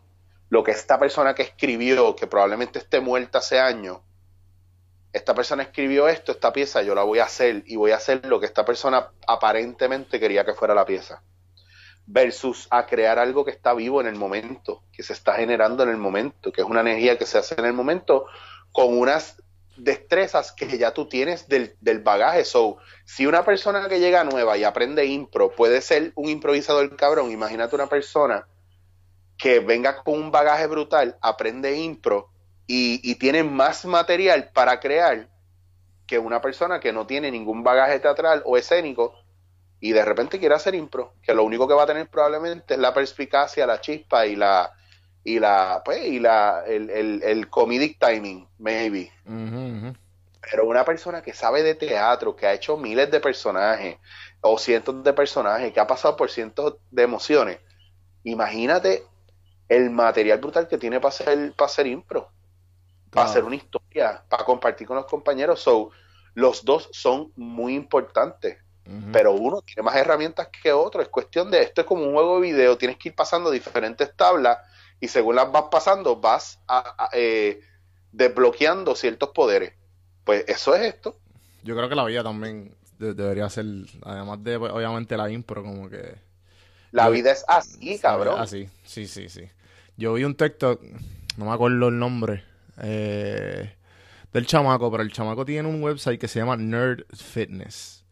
lo que esta persona que escribió, que probablemente esté muerta hace años, esta persona escribió esto, esta pieza, yo la voy a hacer y voy a hacer lo que esta persona aparentemente quería que fuera la pieza. Versus a crear algo que está vivo en el momento, que se está generando en el momento, que es una energía que se hace en el momento con unas destrezas que ya tú tienes del, del, bagaje. So, si una persona que llega nueva y aprende impro puede ser un improvisador cabrón, imagínate una persona que venga con un bagaje brutal, aprende impro y, y tiene más material para crear que una persona que no tiene ningún bagaje teatral o escénico y de repente quiere hacer impro, que lo único que va a tener probablemente es la perspicacia, la chispa y la, y la pues y la el, el, el comedic timing maybe. Pero una persona que sabe de teatro que ha hecho miles de personajes o cientos de personajes que ha pasado por cientos de emociones imagínate el material brutal que tiene para hacer para hacer impro para hacer una historia para compartir con los compañeros so los dos son muy importantes pero uno tiene más herramientas que otro. Es cuestión de esto es como un juego de video, tienes que ir pasando diferentes tablas y según las vas pasando vas eh, desbloqueando ciertos poderes. Pues eso es esto. Yo creo que la vida también debería ser, además de pues, obviamente la impro, como que... La vida es así, cabrón. Así, sí, sí, sí. Yo vi un texto, no me acuerdo el nombre, eh, del chamaco, pero el chamaco tiene un website que se llama Nerd Fitness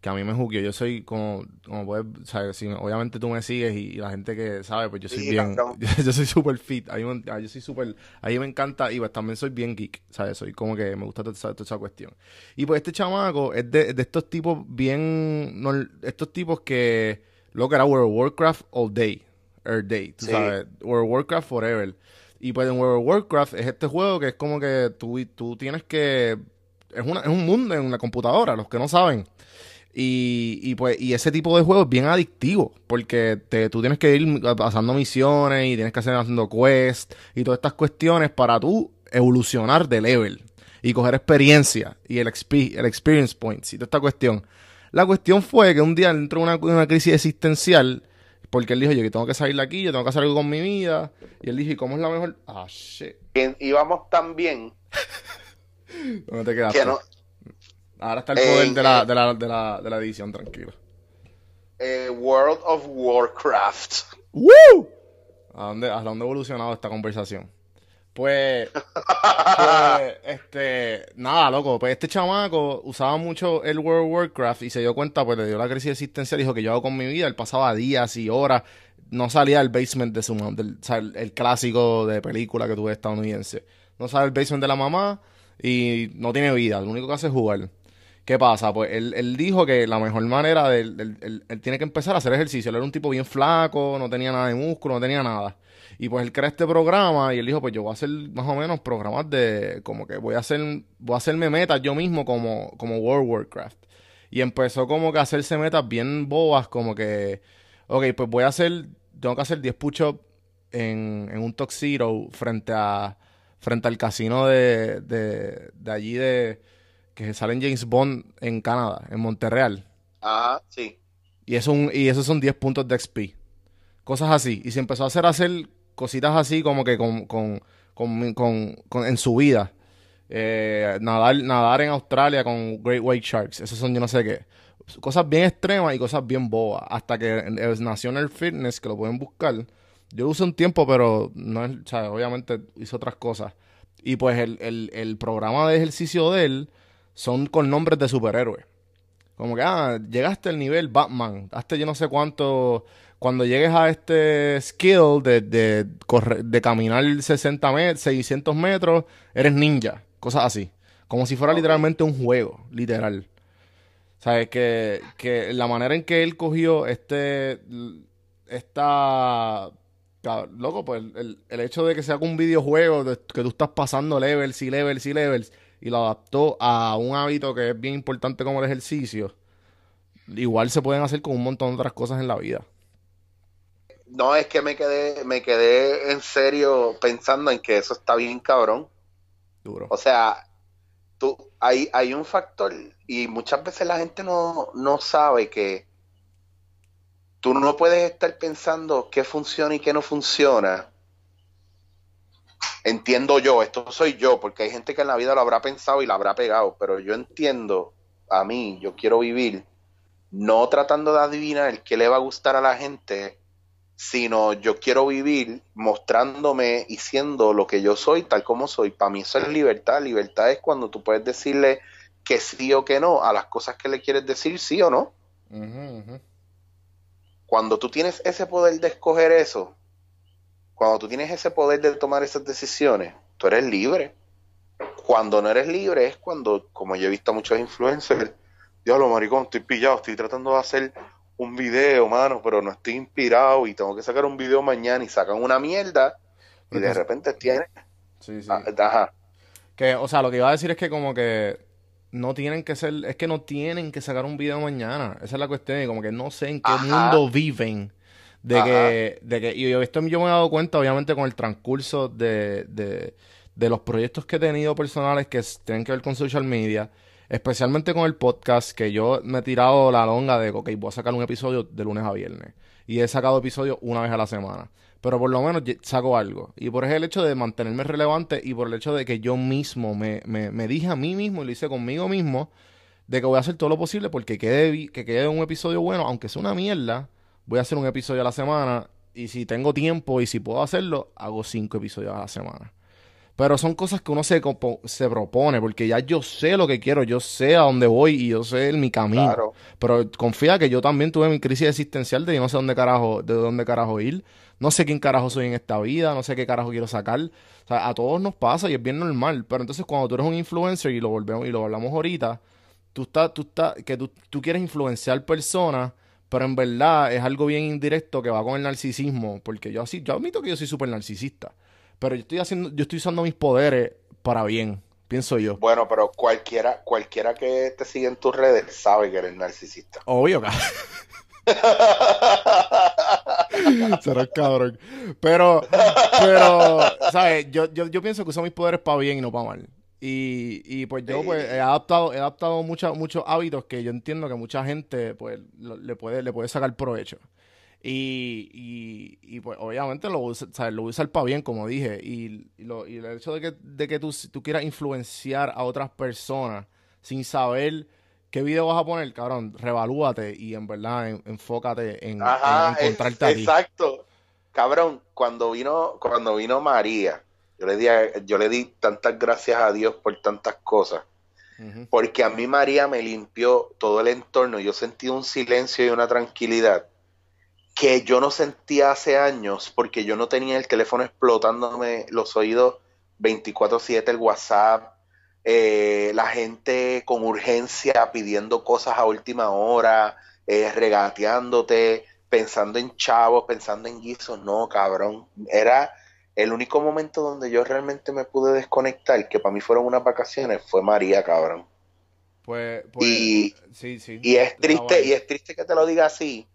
que a mí me juzgue. Yo soy como, como puedes, sabes, si, obviamente tú me sigues y, la gente que sabe, pues yo soy bien, <laughs> yo, soy súper fit, a mí, yo soy súper, a mí me encanta y pues también soy bien geek, ¿sabes? Soy como que me gusta toda, esa cuestión. Y pues este chamaco es de, de estos tipos bien, no, estos tipos que, lo que era World of Warcraft all day, all day, tú sabes, World of Warcraft forever. Y pues en World of Warcraft es este juego que es como que tú, tú tienes que, es, una, es un mundo en la computadora, los que no saben. Y, y, pues, y ese tipo de juego es bien adictivo, porque te, tú tienes que ir pasando misiones y tienes que hacer haciendo quests y todas estas cuestiones para tú evolucionar de level y coger experiencia y el, el experience points y toda esta cuestión. La cuestión fue que un día entró una, una crisis existencial porque él dijo, yo que tengo que salir de aquí, yo tengo que hacer algo con mi vida. Y él dijo, ¿y cómo es la mejor? Ah, shit. Y vamos tan bien. <laughs> ¿Dónde te quedaste? Que no, Ahora está el poder de, la, de, la, de, la, de la edición, tranquilo. Eh, World of Warcraft. ¡Woo! ¿A dónde, ¿A dónde ha evolucionado esta conversación? Pues, pues, <laughs> este, nada, loco, pues este chamaco usaba mucho el World of Warcraft y se dio cuenta, pues le dio la crisis existencial dijo que yo hago con mi vida, él pasaba días y horas, no salía del basement de su mamá, del, o sea, el, clásico de película que tuve estadounidense, no sale del basement de la mamá y no tiene vida, lo único que hace es jugar. ¿Qué pasa? Pues él, dijo que la mejor manera de él, tiene que empezar a hacer ejercicio. Él era un tipo bien flaco, no tenía nada de músculo, no tenía nada. Y pues él crea este programa y él dijo, pues yo voy a hacer más o menos programas de como que voy a hacer voy a hacerme metas yo mismo como como World Warcraft. Y empezó como que a hacerse metas bien bobas, como que ok, pues voy a hacer tengo que hacer 10 push-ups en, en un Toxiro frente a frente al casino de, de, de allí de que sale en James Bond en Canadá, en Montreal. Ajá, sí. Y, eso y esos son 10 puntos de XP. Cosas así. Y se empezó a hacer, hacer cositas así como que con, con, con, en su vida. Eh, nadar, nadar en Australia con Great White Sharks. Esos son yo no sé qué. Cosas bien extremas y cosas bien bobas. Hasta que National Fitness, que lo pueden buscar. Yo lo usé un tiempo, pero no es, o sea, obviamente hizo otras cosas. Y pues el, el, el programa de ejercicio de él son con nombres de superhéroes. Como que, ah, llegaste al nivel Batman, hazte yo no sé cuánto. Cuando llegues a este skill de, de, de caminar 60 metros, 600 metros, eres ninja. Cosas así. Como si fuera literalmente un juego, literal. ¿Sabes? Que, que la manera en que él cogió este. Esta. Loco, pues el, el hecho de que sea un videojuego, de, que tú estás pasando levels y levels y levels y lo adaptó a un hábito que es bien importante como el ejercicio, igual se pueden hacer con un montón de otras cosas en la vida. No, es que me quedé, me quedé en serio pensando en que eso está bien cabrón. Duro. O sea, tú, hay, hay un factor, y muchas veces la gente no, no sabe que tú no puedes estar pensando qué funciona y qué no funciona entiendo yo, esto soy yo, porque hay gente que en la vida lo habrá pensado y lo habrá pegado, pero yo entiendo, a mí, yo quiero vivir no tratando de adivinar qué le va a gustar a la gente, sino yo quiero vivir mostrándome y siendo lo que yo soy, tal como soy. Para mí eso es libertad. Libertad es cuando tú puedes decirle que sí o que no a las cosas que le quieres decir sí o no. Cuando tú tienes ese poder de escoger eso, cuando tú tienes ese poder de tomar esas decisiones, tú eres libre. Cuando no eres libre es cuando, como yo he visto a muchos influencers, diablo maricón, estoy pillado, estoy tratando de hacer un video, mano, pero no estoy inspirado y tengo que sacar un video mañana y sacan una mierda y de repente tienes... Sí, sí. Ah, ajá. Que, o sea, lo que iba a decir es que como que no tienen que ser, es que no tienen que sacar un video mañana. Esa es la cuestión, y como que no sé en qué mundo viven de que, de que, y esto yo me he dado cuenta, obviamente, con el transcurso de, de, de los proyectos que he tenido personales que tienen que ver con social media, Especialmente con el podcast, que yo me he tirado la longa de, ok, voy a sacar un episodio de lunes a viernes. Y he sacado episodios una vez a la semana. Pero por lo menos saco algo. Y por el hecho de mantenerme relevante y por el hecho de que yo mismo me, me, me dije a mí mismo y lo hice conmigo mismo, de que voy a hacer todo lo posible porque quede, que quede un episodio bueno, aunque sea una mierda, voy a hacer un episodio a la semana y si tengo tiempo y si puedo hacerlo, hago cinco episodios a la semana. Pero son cosas que uno se, se propone, porque ya yo sé lo que quiero, yo sé a dónde voy y yo sé mi camino. Pero confía que yo también tuve mi crisis existencial de yo no sé dónde carajo, de dónde carajo ir. No sé quién carajo soy en esta vida, no sé qué carajo quiero sacar. O sea, a todos nos pasa y es bien normal. Pero entonces cuando tú eres un influencer y lo volvemos y lo hablamos ahorita, tú estás, tú estás, que tú, tú quieres influenciar personas, pero en verdad es algo bien indirecto que va con el narcisismo, porque yo así, yo admito que yo soy súper narcisista, pero yo estoy haciendo, yo estoy usando mis poderes para bien, pienso yo. Bueno, pero cualquiera, cualquiera que te siga en tus redes sabe que eres narcisista. <laughs> Obvio, cabrón. <laughs> Será cabrón. Pero, pero, ¿sabes? Yo, yo, yo pienso que uso mis poderes para bien y no para mal. Y, y pues yo pues he adaptado, he adaptado muchos hábitos que yo entiendo que mucha gente pues le puede, le puede sacar provecho. Y, y, y pues obviamente lo usa, ¿sabes? lo usa el para bien, como dije. Y, lo, y el hecho de que, de que tú, tú quieras influenciar a otras personas sin saber qué video vas a poner, cabrón, revalúate y en verdad enfócate en, encontrarte ahí. Exacto. Cabrón, cuando vino, cuando vino María, yo le, di, yo le di tantas gracias a Dios por tantas cosas. Porque a mí María me limpió todo el entorno. Yo sentí un silencio y una tranquilidad que yo no sentía hace años porque yo no tenía el teléfono explotándome los oídos 24/7, el WhatsApp, eh, la gente con urgencia pidiendo cosas a última hora, eh, regateándote, pensando en chavos, pensando en guisos. No, cabrón. Era el único momento donde yo realmente me pude desconectar, que para mí fueron unas vacaciones, fue María, cabrón. Pues, pues y, sí, sí, y es triste, y es triste que te lo diga así,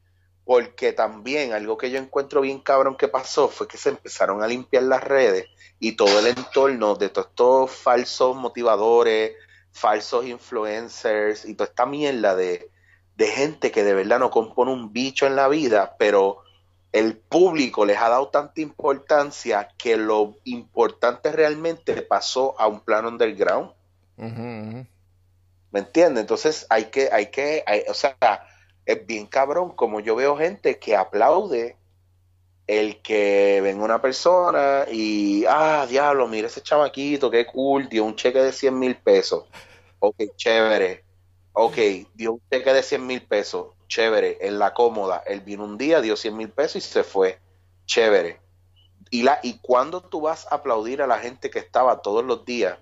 porque también algo que yo encuentro bien cabrón que pasó fue que se empezaron a limpiar las redes y todo el entorno de todos estos falsos motivadores, falsos influencers y toda esta mierda de, de gente que de verdad no compone un bicho en la vida, pero el público les ha dado tanta importancia que lo importante realmente pasó a un plano underground. ¿Me entiendes? Entonces hay que, hay que, o sea, es bien cabrón como yo veo gente que aplaude el que venga una persona y, ah, diablo, mira ese chamaquito, qué cool, dio un cheque de 100 mil pesos. Ok, chévere. Ok, dio un cheque de 100 mil pesos chévere, en la cómoda, él vino un día, dio 100 mil pesos y se fue, chévere. Y, la, y cuando tú vas a aplaudir a la gente que estaba todos los días,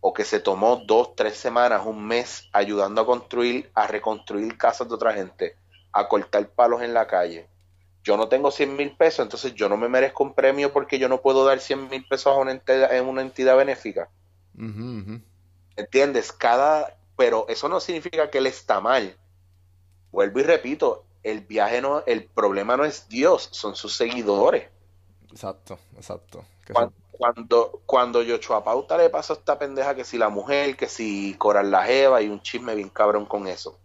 o que se tomó dos, tres semanas, un mes ayudando a construir, a reconstruir casas de otra gente, a cortar palos en la calle. Yo no tengo 100 mil pesos, entonces yo no me merezco un premio porque yo no puedo dar 100 mil pesos a una entidad, en una entidad benéfica. ¿Entiendes? Cada, pero eso no significa que él está mal vuelvo y repito, el viaje no, el problema no es Dios, son sus seguidores. Exacto, exacto. Cuando, cuando Yochoa Pauta le pasó a esta pendeja que si la mujer, que si Coral la Jeva y un chisme bien cabrón con eso.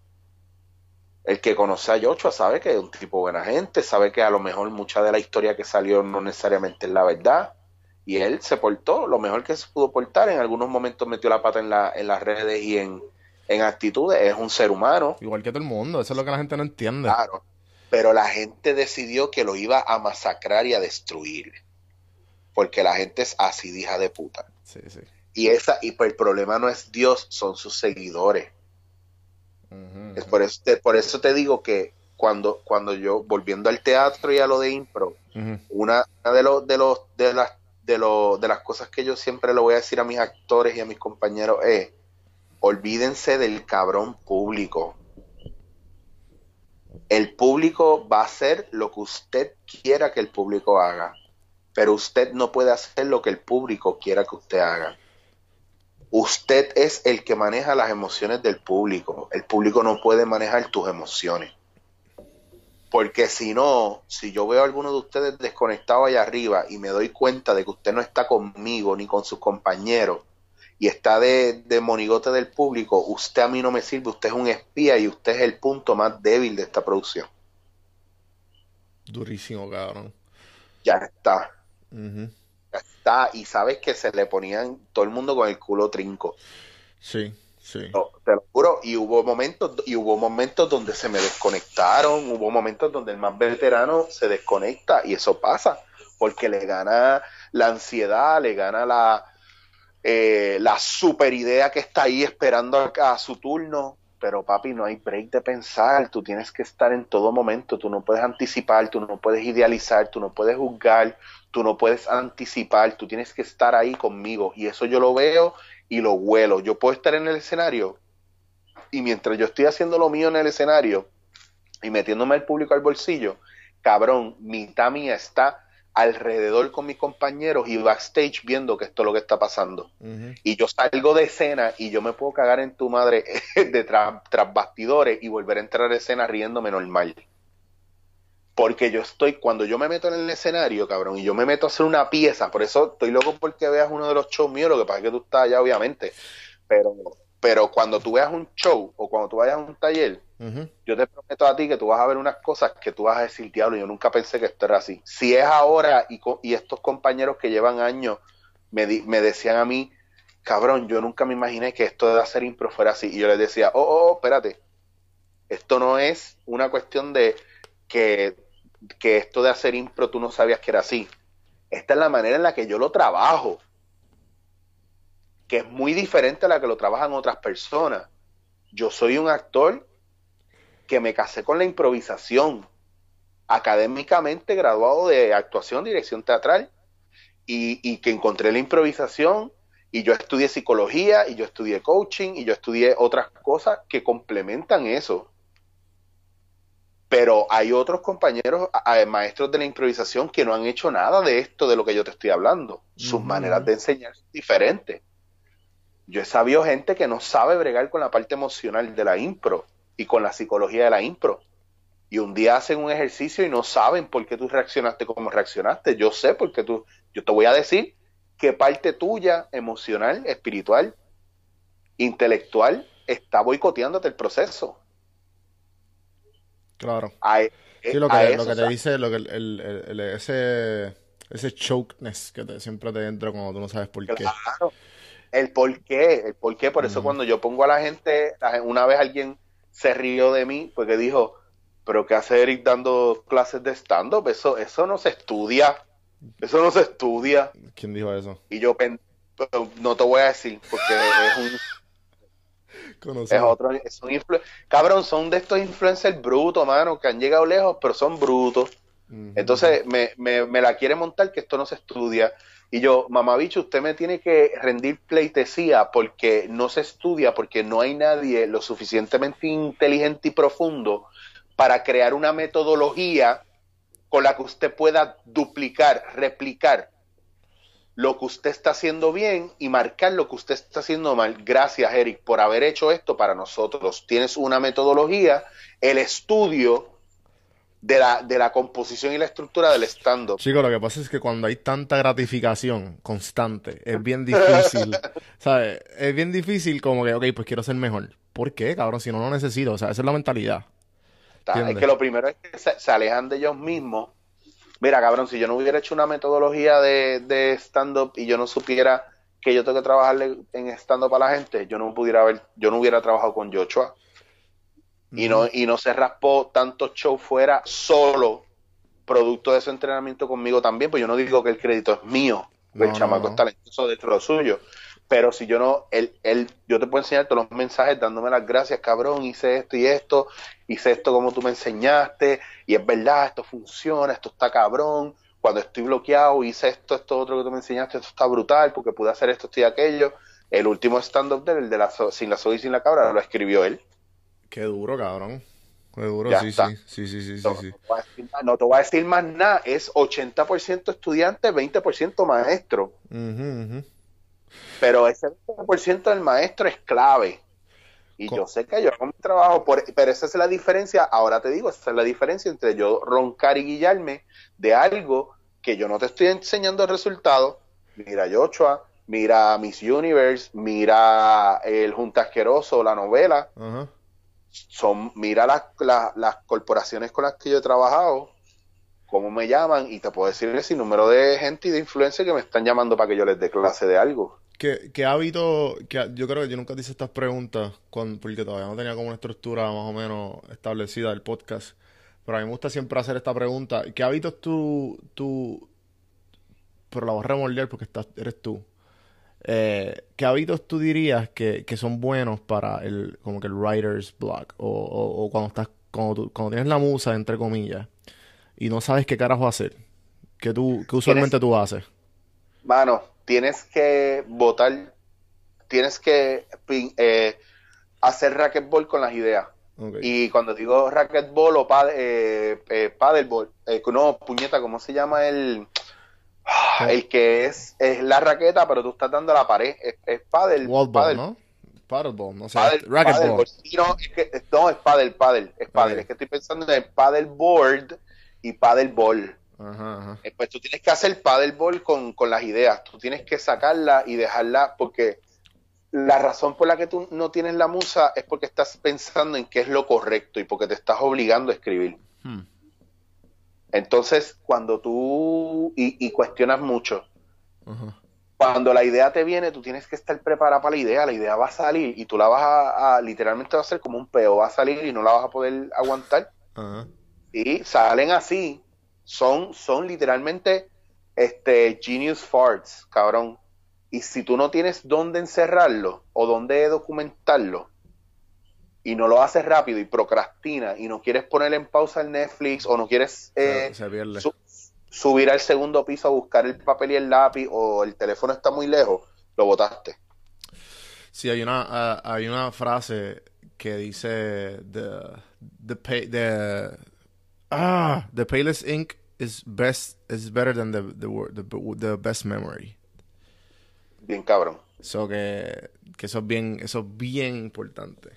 El que conoce a Yochoa sabe que es un tipo buena gente, sabe que a lo mejor mucha de la historia que salió no necesariamente es la verdad. Y él se portó lo mejor que se pudo portar. En algunos momentos metió la pata en, la, en las redes y en, en actitudes, es un ser humano. Igual que todo el mundo, eso es lo que la gente no entiende. Claro, pero la gente decidió que lo iba a masacrar y a destruir. Porque la gente es así, hija de puta. Sí, sí. Y, esa, y pues el problema no es Dios, son sus seguidores. es por, eso te, por eso te digo que cuando, cuando yo, volviendo al teatro y a lo de impro, una, de, los, de, los, de, las, de, los, de las cosas que yo siempre le voy a decir a mis actores y a mis compañeros es, olvídense del cabrón público. El público va a hacer lo que usted quiera que el público haga, pero usted no puede hacer lo que el público quiera que usted haga. Usted es el que maneja las emociones del público. El público no puede manejar tus emociones. Porque si no, si yo veo a alguno de ustedes desconectado allá arriba y me doy cuenta de que usted no está conmigo ni con sus compañeros, y está de, de monigote del público, usted a mí no me sirve, usted es un espía y usted es el punto más débil de esta producción. Durísimo, cabrón. Ya está. Está. Y sabes que se le ponían todo el mundo con el culo trinco. Sí, sí. te lo juro. Y hubo momentos, y hubo momentos donde se me desconectaron, hubo momentos donde el más veterano se desconecta, y eso pasa, porque le gana la ansiedad, le gana la, eh, la super idea que está ahí esperando a, su turno. Pero papi, no hay break de pensar, tú tienes que estar en todo momento, tú no puedes anticipar, tú no puedes idealizar, tú no puedes juzgar, tú no puedes anticipar, tú tienes que estar ahí conmigo. Y eso yo lo veo y lo huelo. Yo puedo estar en el escenario y mientras yo estoy haciendo lo mío en el escenario y metiéndome al público al bolsillo, cabrón, mitad mía está alrededor con mis compañeros y backstage viendo que esto es lo que está pasando. Y yo salgo de escena y yo me puedo cagar en tu madre <laughs> de tras bastidores y volver a entrar a escena riéndome normal. Porque yo estoy, cuando yo me meto en el escenario, cabrón, y yo me meto a hacer una pieza, por eso estoy loco porque veas uno de los shows míos, lo que pasa es que tú estás allá, obviamente, pero, pero cuando tú veas un show o cuando tú vayas a un taller, yo te prometo a ti que tú vas a ver unas cosas que tú vas a decir, diablo, yo nunca pensé que esto era así. Si es ahora y, y estos compañeros que llevan años me, me decían a mí, cabrón, yo nunca me imaginé que esto de hacer impro fuera así. Y yo les decía, oh, oh, oh espérate, esto no es una cuestión de que, que esto de hacer impro tú no sabías que era así. Esta es la manera en la que yo lo trabajo, que es muy diferente a la que lo trabajan otras personas. Yo soy un actor que me casé con la improvisación, académicamente graduado de actuación, dirección teatral, y, que encontré la improvisación y yo estudié psicología y yo estudié coaching y yo estudié otras cosas que complementan eso. Pero hay otros compañeros, maestros de la improvisación, que no han hecho nada de esto de lo que yo te estoy hablando. Sus maneras de enseñar son diferentes. Yo he sabido gente que no sabe bregar con la parte emocional de la impro y con la psicología de la impro. Y un día hacen un ejercicio y no saben por qué tú reaccionaste como reaccionaste. Yo sé por qué tú, yo te voy a decir qué parte tuya, emocional, espiritual, intelectual, está boicoteándote el proceso. Claro. sí, lo que, lo que te dice, lo que el, ese, ese chokeness que te, siempre te entra cuando tú no sabes por qué. El por qué, el por qué. Por eso cuando yo pongo a la gente, una vez alguien se rió de mí porque dijo, pero ¿qué hace Eric dando clases de stand-up? Eso, eso no se estudia. Eso no se estudia. ¿Quién dijo eso? Y yo no te voy a decir porque es un... Es otro, es un cabrón, son de estos influencers brutos, mano, que han llegado lejos, pero son brutos. Entonces me, me, me, la quiere montar que esto no se estudia. Y yo, mamabicho, usted me tiene que rendir pleitesía porque no se estudia, porque no hay nadie lo suficientemente inteligente y profundo para crear una metodología con la que usted pueda duplicar, replicar lo que usted está haciendo bien y marcar lo que usted está haciendo mal. Gracias, Eric, por haber hecho esto para nosotros. Tienes una metodología, el estudio de la, de la composición y la estructura del stand-up. Chico, lo que pasa es que cuando hay tanta gratificación constante, es bien difícil, <laughs> ¿sabes? Es bien difícil como que, ok, pues quiero ser mejor. ¿Por qué, cabrón? Si no lo necesito, o sea, esa es la mentalidad. es que lo primero es que se, alejan de ellos mismos. Mira, cabrón, si yo no hubiera hecho una metodología de, de stand-up y yo no supiera que yo tengo que trabajarle en stand-up a la gente, yo no pudiera haber, yo no hubiera trabajado con Joshua. Y, no, y no se raspó tanto show fuera solo producto de su entrenamiento conmigo también, pues yo no digo que el crédito es mío, el chamaco es talentoso dentro de lo suyo, pero si yo no, él, él, yo te puedo enseñar todos los mensajes dándome las gracias, cabrón, hice esto y esto, hice esto como tú me enseñaste, y es verdad, esto funciona, esto está cabrón, cuando estoy bloqueado, hice esto, esto otro que tú me enseñaste, esto está brutal, porque pude hacer esto, esto y aquello. El último stand-up de el de la sin la soy y sin la cabra, lo escribió él. Qué duro, cabrón. Qué duro, sí, sí, sí, sí, sí, sí, no, te voy a decir más nada, es 80% estudiante, 20% maestro. Pero ese 20% del maestro es clave. Y yo sé que yo hago mi trabajo, por, pero esa es la diferencia, ahora te digo, esa es la diferencia entre yo roncar y guillarme de algo que yo no te estoy enseñando el resultado. Mira, Joshua, mira Miss Universe, mira El Junta Asqueroso, la novela. Son, mira las, las, las corporaciones con las que yo he trabajado, cómo me llaman, y te puedo decir el número de gente y de influencia que me están llamando para que yo les dé clase de algo. ¿Qué, qué hábito, que yo creo que yo nunca te hice estas preguntas cuando, porque todavía no tenía como una estructura más o menos establecida del podcast, pero a mí me gusta siempre hacer esta pregunta. ¿Qué hábitos tú, tú, pero la voy a remoldear porque estás, eres tú. Eh, ¿Qué hábitos tú dirías que, que, son buenos para el, como que el writer's block? O, o, o cuando estás, cuando, tú, cuando tienes la musa, entre comillas, y no sabes qué carajo hacer. ¿Qué, tú, qué usualmente tú haces? Mano, tienes que votar, tienes que eh, hacer racquetball con las ideas. Okay. Y cuando digo racquetball o pad, eh, eh, paddleball, eh, no, puñeta, ¿cómo se llama el...? El que es, es la raqueta, pero tú estás dando a la pared. Es, es paddle. Wall ball, paddle. ¿no? Paddleball, no sé. Paddle, Racquetball. no, es que, no, es paddle, paddle. Es paddle. Es que estoy pensando en el paddleboard y paddleball. Ajá, ajá. Eh, Pues tú tienes que hacer paddleball con, con las ideas. Tú tienes que sacarla y dejarla porque la razón por la que tú no tienes la musa es porque estás pensando en qué es lo correcto y porque te estás obligando a escribir. Hmm. Entonces, cuando tú y, y cuestionas mucho, Ajá. cuando la idea te viene, tú tienes que estar preparada para la idea. La idea va a salir y tú la vas a, a- literalmente va a ser como un peo, va a salir y no la vas a poder aguantar. Ajá. Y salen así. Son, son literalmente este, genius farts, cabrón. Y si tú no tienes dónde encerrarlo o dónde documentarlo, y no lo haces rápido y procrastina y no quieres poner en pausa el Netflix o no quieres eh, su- subir al segundo piso a buscar el papel y el lápiz o el teléfono está muy lejos, lo botaste. Sí, hay una, ah, hay una frase que dice the, the, pay, the, ah, the payless ink is best is better than the, the, the, the best memory. Bien cabrón. So que, que eso es bien, eso es bien importante.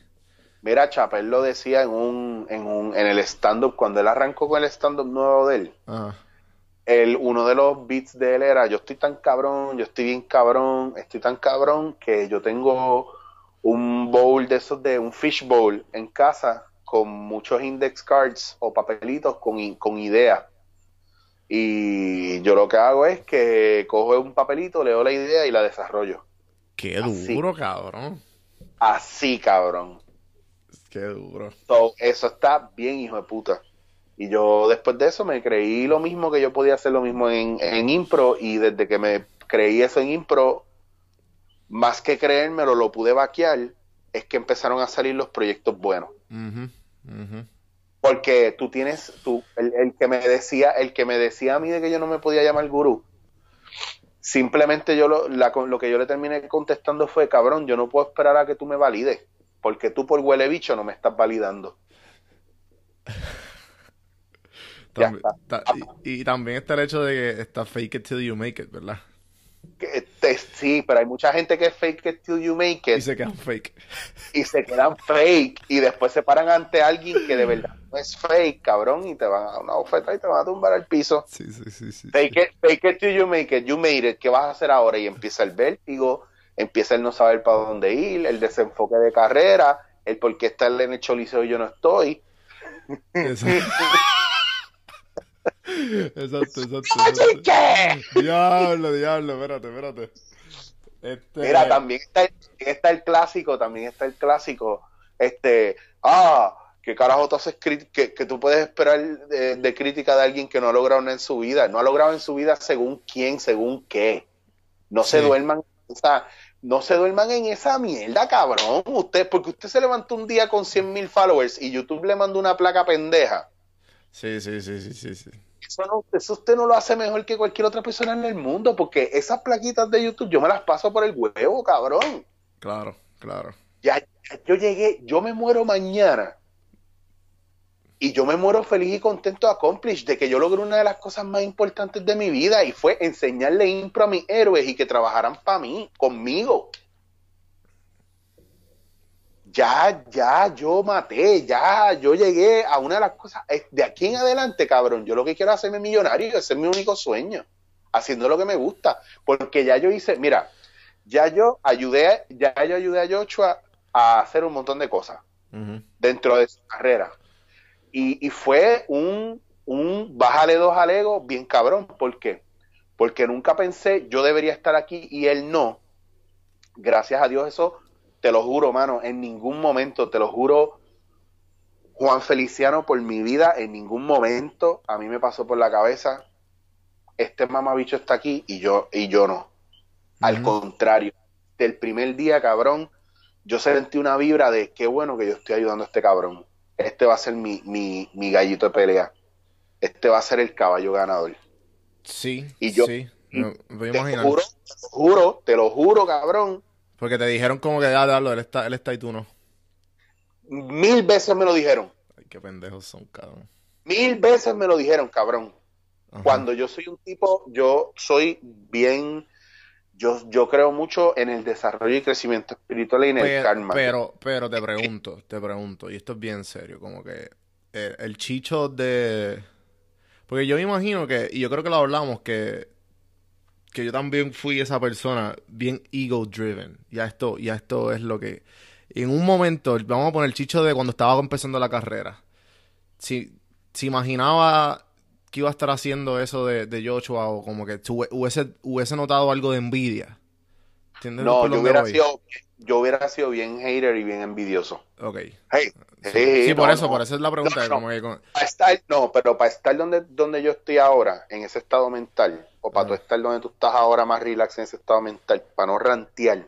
Mira, Chapel lo decía en un, en un, en el stand-up, cuando él arrancó con el stand-up nuevo de él, Ah, el, uno de los beats de él era, yo estoy tan cabrón, yo estoy bien cabrón, estoy tan cabrón que yo tengo un bowl de esos de un fish bowl en casa con muchos index cards o papelitos con, con ideas. Y yo lo que hago es que cojo un papelito, leo la idea y la desarrollo. qué Así. duro, cabrón. Así, cabrón. Qué duro. So, eso está bien, hijo de puta. Y yo después de eso me creí lo mismo que yo podía hacer lo mismo en, en impro y desde que me creí eso en impro, más que creérmelo, lo pude vaquear, es que empezaron a salir los proyectos buenos. Porque tú tienes, tú, el, el que me decía, el que me decía a mí de que yo no me podía llamar gurú, simplemente yo lo, la- lo que yo le terminé contestando fue, cabrón, yo no puedo esperar a que tú me valides, porque tú por huele bicho no me estás validando. <laughs> Y, y también está el hecho de que está fake it till you make it, ¿verdad? Sí, pero hay mucha gente que es fake it till you make Y it se quedan fake. y se quedan fake y después se paran ante alguien que de verdad no es fake, cabrón, y te van a dar una oferta y te van a tumbar al piso. Sí, sí, sí, sí. Fake it, fake it till you make it, you made it, ¿qué vas a hacer ahora? Y empieza el vértigo, empieza el no saber para dónde ir, el desenfoque de carrera, el por qué está en el choliseo y yo no estoy. <laughs> Exacto. Exacto, exacto, ¡Ay, exacto. ¿Qué? Diablo, diablo, espérate, espérate. Este... Mira, también está, el, también está el clásico, también está el clásico, este, ah, ¿qué carajo tú haces que, que tú puedes esperar de, de crítica de alguien que no ha logrado nada en su vida? No ha logrado en su vida según quién, según qué. No se duerman, o sea, no se duerman en esa mierda, cabrón. Usted, porque usted se levantó un día con 100 mil followers y YouTube le mandó una placa pendeja. Sí, sí, sí, sí, sí, sí. Eso, no- eso usted no lo hace mejor que cualquier otra persona en el mundo, porque esas plaquitas de YouTube yo me las paso por el huevo, cabrón. Claro, claro. Ya, ya yo llegué, yo me muero mañana. Y yo me muero feliz y contento, accomplished, de que yo logré una de las cosas más importantes de mi vida y fue enseñarle impro a mis héroes y que trabajaran para mí, conmigo. Ya, ya, yo maté, ya, yo llegué a una de las cosas. De aquí en adelante, cabrón, yo lo que quiero es hacerme millonario, ese es mi único sueño, haciendo lo que me gusta. Porque ya yo hice, mira, ya yo ayudé, ya yo ayudé a Joshua a hacer un montón de cosas dentro de su carrera. Y, y fue un, un bájale dos al ego bien cabrón. ¿Por qué? Porque nunca pensé yo debería estar aquí y él no. Gracias a Dios eso, te lo juro, mano, en ningún momento, te lo juro, Juan Feliciano, por mi vida, en ningún momento a mí me pasó por la cabeza, este mamabicho está aquí y yo, y yo no. Al contrario, del primer día, cabrón, yo sentí una vibra de qué bueno que yo estoy ayudando a este cabrón. Este va a ser mi, mi, mi gallito de pelea. Este va a ser el caballo ganador. Sí, y yo, sí. Me, te juro, te lo juro, te lo juro, cabrón. Porque te dijeron como que ya, darlo, él está, él está y tú no. Mil veces me lo dijeron. Ay, qué pendejos son, cabrón. Mil veces me lo dijeron, cabrón. Ajá. Cuando yo soy un tipo, yo soy bien, yo, yo creo mucho en el desarrollo y crecimiento espiritual y en el karma. pero, pero te pregunto, te pregunto, y esto es bien serio, como que el, el chicho de... Porque yo me imagino que, y yo creo que lo hablamos, que, que yo también fui esa persona bien ego driven. Ya esto, ya esto es lo que... En un momento, vamos a poner el chicho de cuando estaba empezando la carrera. Si, si imaginaba que iba a estar haciendo eso de, de Joshua o como que tu- hubiese, hubiese notado algo de envidia. ¿Entiendes no, yo hubiera sido, yo hubiera sido bien hater y bien envidioso. Ok. Hey, Sí, por eso, no. por eso es la pregunta. No, como que con- Para estar, no, pero para estar donde, donde yo estoy ahora, en ese estado mental, o para Ajá. tú estar donde tú estás ahora más relax en ese estado mental, para no rantear.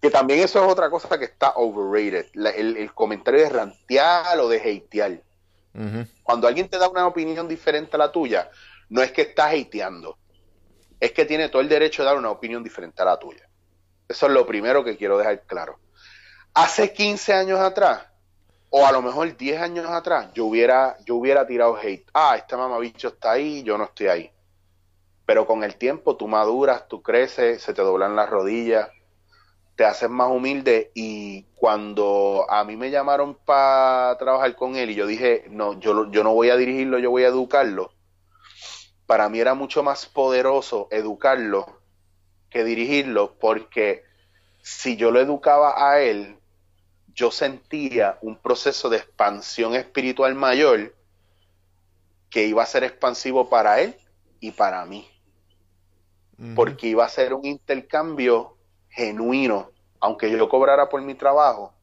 Que también eso es otra cosa que está overrated. La- el, el comentario de rantear o de hatear. Cuando alguien te da una opinión diferente a la tuya, no es que estás hateando. Es que tiene todo el derecho de dar una opinión diferente a la tuya. Eso es lo primero que quiero dejar claro. Hace 15 años atrás, o a lo mejor 10 años atrás, yo hubiera, yo hubiera tirado hate. Ah, este mamabicho está ahí, yo no estoy ahí. Pero con el tiempo tú maduras, tú creces, se te doblan las rodillas, te haces más humilde y cuando a mí me llamaron para trabajar con él y yo dije, no, yo, yo no voy a dirigirlo, yo voy a educarlo, para mí era mucho más poderoso educarlo que dirigirlo porque si yo lo educaba a él, yo sentía un proceso de expansión espiritual mayor que iba a ser expansivo para él y para mí Porque iba a ser un intercambio genuino, aunque yo cobrara por mi trabajo,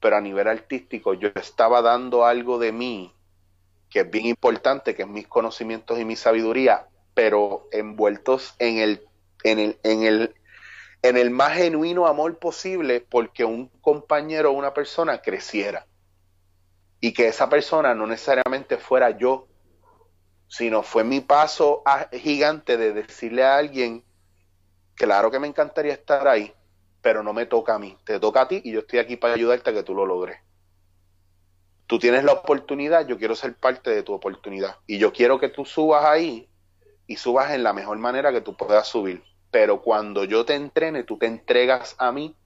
pero a nivel artístico yo estaba dando algo de mí que es bien importante, que es mis conocimientos y mi sabiduría, pero envueltos en el, en el, en el, en el más genuino amor posible porque un compañero o una persona creciera. Y que esa persona no necesariamente fuera yo, sino fue mi paso gigante de decirle a alguien, claro que me encantaría estar ahí, pero no me toca a mí, te toca a ti y yo estoy aquí para ayudarte a que tú lo logres. Tú tienes la oportunidad, yo quiero ser parte de tu oportunidad y yo quiero que tú subas ahí y subas en la mejor manera que tú puedas subir. Pero cuando yo te entrene, tú te entregas a mí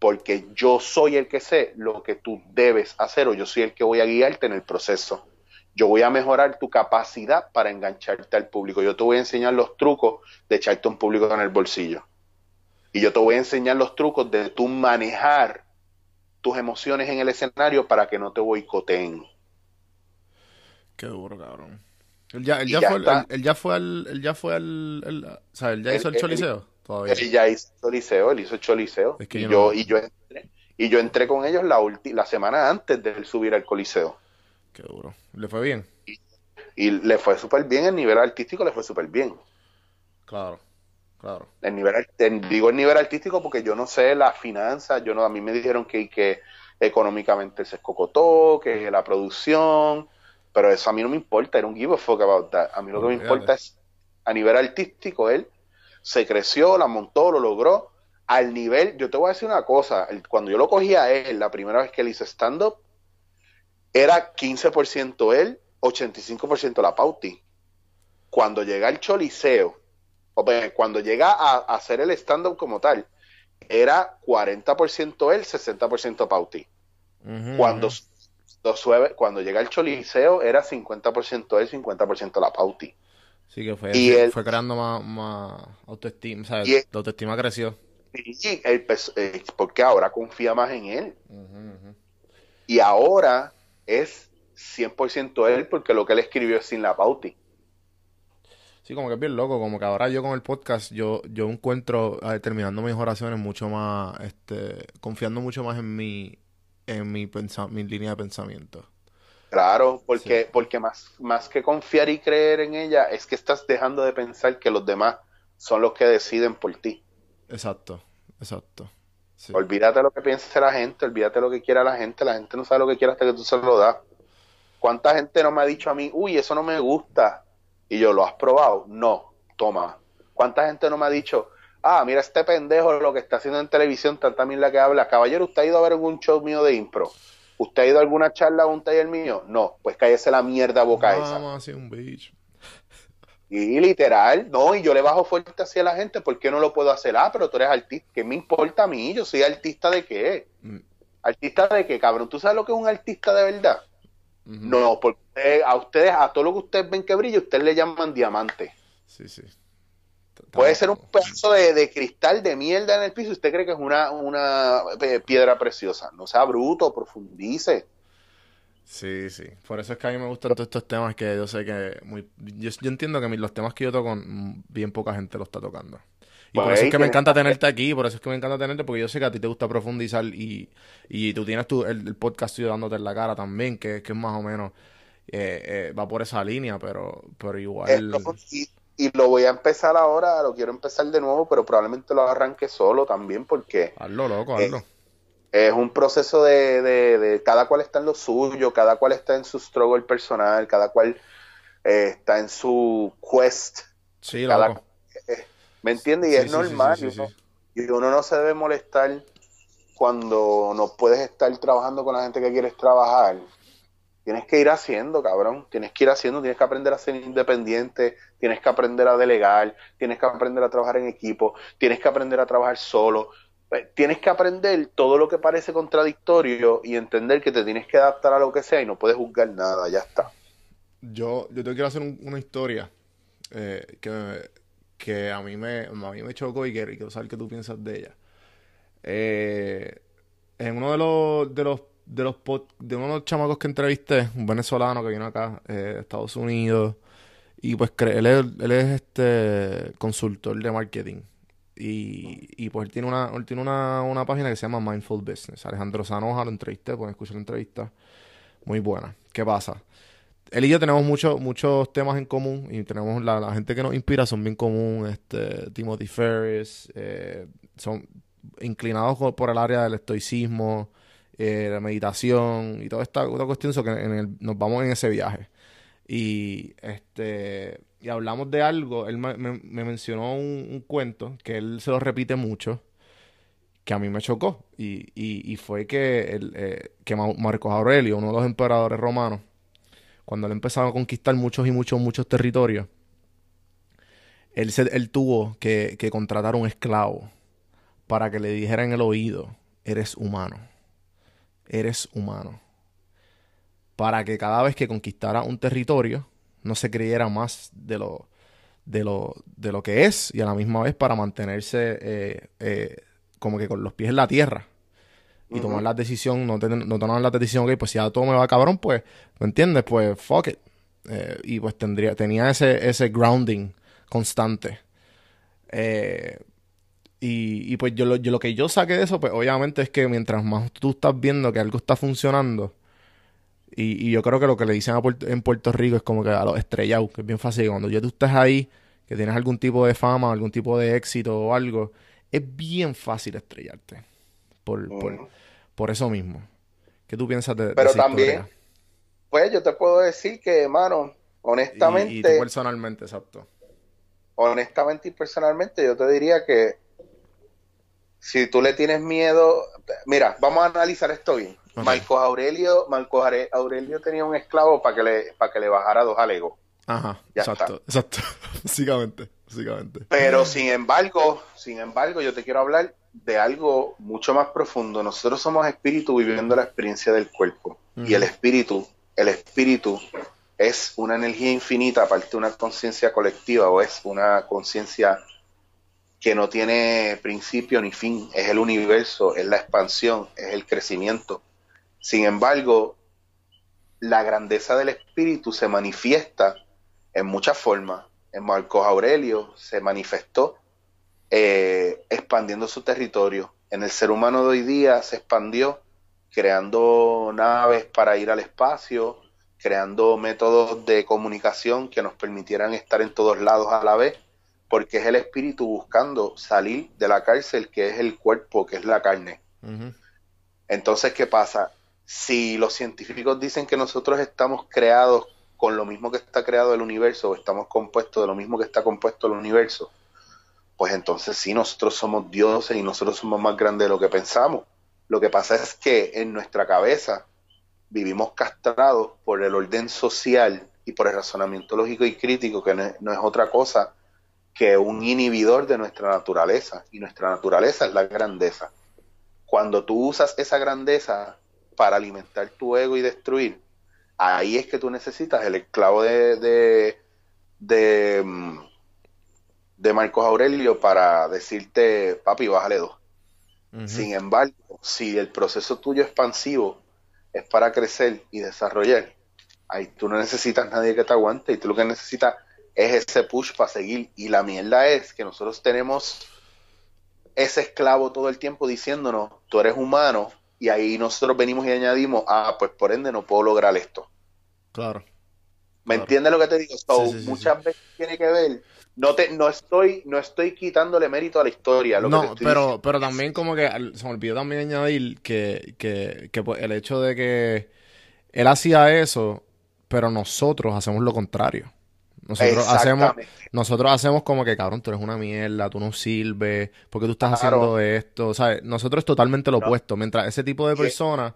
porque yo soy el que sé lo que tú debes hacer o yo soy el que voy a guiarte en el proceso. Yo voy a mejorar tu capacidad para engancharte al público. Yo te voy a enseñar los trucos de echarte un público en el bolsillo. Y yo te voy a enseñar los trucos de tú manejar tus emociones en el escenario para que no te boicoteen. Qué duro, cabrón. Él ya, él Y ya ya fue, él, él ya fue al, él ya fue al, el- o sea, él ya hizo el choliseo. Todavía. Él ya hizo Choliseo, él hizo Choliseo. Es que y, yo yo, no- y, yo entré, y yo entré con ellos la, ulti- la semana antes de él subir al Coliseo. Qué duro. ¿Le fue bien? Y le fue súper bien, el nivel artístico le fue súper bien. Claro, claro. El nivel, digo el nivel artístico porque yo no sé las finanzas, yo no, a mí me dijeron que, que económicamente se escocotó, que la producción, pero eso a mí no me importa, era un give a fuck about that. A mí lo que me importa es, a nivel artístico, él se creció, la montó, lo logró, al nivel, yo te voy a decir una cosa, cuando yo lo cogí a él, la primera vez que él hizo stand-up, era 15% él, 85% la Pauti. Cuando llega el choliseo, o pues, cuando llega a, a hacer el stand-up como tal, era 40% él, 60% Pauti. Cuando, cuando, llega el choliseo, era 50% él, 50% la Pauti. Sí, que fue, y sí, él- fue creando más, más autoestima. O sea, la autoestima creció. Sí, eh, porque ahora confía más en él. Y ahora es 100% él porque lo que él escribió es sin la pauti. Sí, como que es bien loco, como que ahora yo con el podcast, yo, yo encuentro, terminando mis oraciones mucho más, este, confiando mucho más en mi, en mi, mi línea de pensamiento. Claro, porque, porque más, más que confiar y creer en ella, es que estás dejando de pensar que los demás son los que deciden por ti. Exacto, exacto. Olvídate lo que piense la gente, olvídate lo que quiera la gente, la gente no sabe lo que quiere hasta que tú se lo das. ¿Cuánta gente no me ha dicho a mí, uy, eso no me gusta? Y yo, ¿lo has probado? No, toma. ¿Cuánta gente no me ha dicho, ah, mira este pendejo lo que está haciendo en televisión, tan también la que habla? Caballero, ¿usted ha ido a ver algún show mío de impro? ¿Usted ha ido a alguna charla o un taller mío? No, pues cállese la mierda boca esa. Vamos un bicho. Y literal, no, y yo le bajo fuerte hacia la gente, ¿por qué no lo puedo hacer? Ah, pero tú eres artista, ¿qué me importa a mí? Yo soy artista de qué? Mm. ¿Artista de qué, cabrón? ¿Tú sabes lo que es un artista de verdad? No, porque a ustedes, a todo lo que ustedes ven que brilla, ustedes le llaman diamante. Sí, sí. Puede ser un pedazo de, cristal de mierda en el piso. Usted cree que es una, una eh, piedra preciosa. No sea bruto, profundice. Sí, sí. Por eso es que a mí me gustan todos estos temas que yo sé que. Muy, yo, entiendo que los temas que yo toco, bien poca gente los está tocando. Y por eso es que me encanta tenerte aquí, por eso es que me encanta tenerte, porque yo sé que a ti te gusta profundizar y, y tú tienes tu, el, podcast tuyo dándote en la cara también, que, que es más o menos, eh, eh, va por esa línea, pero, pero igual... y, y, lo voy a empezar ahora, lo quiero empezar de nuevo, pero probablemente lo arranque solo también, porque... Hazlo, loco, hazlo. Es, un proceso de, de, cada cual está en lo suyo, cada cual está en su struggle personal, cada cual eh, está en su quest. Sí, loco. ¿Me entiendes? Y es normal. y, uno, no se debe molestar cuando no puedes estar trabajando con la gente que quieres trabajar. Tienes que ir haciendo, cabrón. Tienes que ir haciendo, tienes que aprender a ser independiente, tienes que aprender a delegar, tienes que aprender a trabajar en equipo, tienes que aprender a trabajar solo. Eh, tienes que aprender todo lo que parece contradictorio y entender que te tienes que adaptar a lo que sea y no puedes juzgar nada, ya está. Yo, yo te quiero hacer una historia eh, que que a mí me, a mí me chocó y, que, quiero saber qué tú piensas de ella. Eh, en uno de los, de los, de los, de uno de los chamacos que entrevisté, un venezolano que vino acá, eh, de Estados Unidos, y pues él es, él es este consultor de marketing. Y, y pues él tiene una, él tiene una, una página que se llama Mindful Business. Alejandro Sanoja lo entrevisté, pueden escuchar la entrevista. Muy buena. ¿Qué pasa? él y yo tenemos muchos muchos temas en común y tenemos la, gente que nos inspira son bien común, este, Timothy Ferris, eh, son inclinados por el área del estoicismo, eh, la meditación y toda esta otra cuestión, que nos vamos en ese viaje. Y este y hablamos de algo, él me, mencionó un, cuento que él se lo repite mucho, que a mí me chocó, y, y, fue que, el, eh, que Marcos Aurelio, uno de los emperadores romanos, cuando él empezó a conquistar muchos y muchos, muchos territorios, él, él tuvo que, que contratar un esclavo para que le dijera en el oído, eres humano, eres humano. Para que cada vez que conquistara un territorio, no se creyera más de lo, de lo, de lo que es y a la misma vez para mantenerse eh, eh, como que con los pies en la tierra y tomar la decisión, no, no tomar la decisión, ok, pues si ya todo me va cabrón, pues, ¿me entiendes? Pues fuck it. Eh, y pues tendría, tenía ese, ese grounding constante. Y, y, pues yo lo, yo lo que yo saqué de eso, pues obviamente es que mientras más tú estás viendo que algo está funcionando, y, y yo creo que lo que le dicen en Puerto Rico es como que a los estrellados, que es bien fácil, cuando ya tú estás ahí, que tienes algún tipo de fama, algún tipo de éxito o algo, es bien fácil estrellarte. Por, por, por eso mismo. ¿Qué tú piensas de, Pero también, pues yo te puedo decir que, hermano, honestamente... Y, tú personalmente, exacto. Honestamente y personalmente, yo te diría que si tú le tienes miedo... Mira, vamos a analizar esto bien. Marcos Aurelio, Marcos Aurelio tenía un esclavo para que le, para que le bajara dos alegos. Ajá, exacto, exacto, <laughs> básicamente, básicamente. Pero sin embargo, sin embargo, yo te quiero hablar de algo mucho más profundo. Nosotros somos espíritu viviendo la experiencia del cuerpo. Y el espíritu, el espíritu es una energía infinita, aparte de una conciencia colectiva o es una conciencia que no tiene principio ni fin, es el universo, es la expansión, es el crecimiento. Sin embargo, la grandeza del espíritu se manifiesta en muchas formas. En Marcos Aurelio se manifestó eh, expandiendo su territorio. En el ser humano de hoy día se expandió creando naves para ir al espacio, creando métodos de comunicación que nos permitieran estar en todos lados a la vez, porque es el espíritu buscando salir de la cárcel que es el cuerpo, que es la carne. Entonces, ¿qué pasa? Si los científicos dicen que nosotros estamos creados con lo mismo que está creado el universo, o estamos compuestos de lo mismo que está compuesto el universo, pues entonces sí, nosotros somos dioses y nosotros somos más grandes de lo que pensamos. Lo que pasa es que en nuestra cabeza vivimos castrados por el orden social y por el razonamiento lógico y crítico, que no es, otra cosa que un inhibidor de nuestra naturaleza. Y nuestra naturaleza es la grandeza. Cuando tú usas esa grandeza para alimentar tu ego y destruir, ahí es que tú necesitas el esclavo de, de, de, mm, de Marcos Aurelio para decirte, papi, bájale dos. Sin embargo, si el proceso tuyo expansivo es para crecer y desarrollar, ahí tú no necesitas nadie que te aguante y tú lo que necesitas es ese push para seguir. Y la mierda es que nosotros tenemos ese esclavo todo el tiempo diciéndonos, tú eres humano, y ahí nosotros venimos y añadimos, ah, pues por ende no puedo lograr esto. Claro. ¿Me entiendes lo que te digo? muchas veces tiene que ver no te no estoy no estoy quitándole mérito a la historia no pero pero también como que se me olvidó también añadir que, pues, el hecho de que él hacía eso pero nosotros hacemos lo contrario nosotros hacemos nosotros hacemos como que cabrón tú eres una mierda tú no sirves porque tú estás haciendo esto ¿sabes? nosotros es totalmente lo opuesto. Mientras ese tipo de personas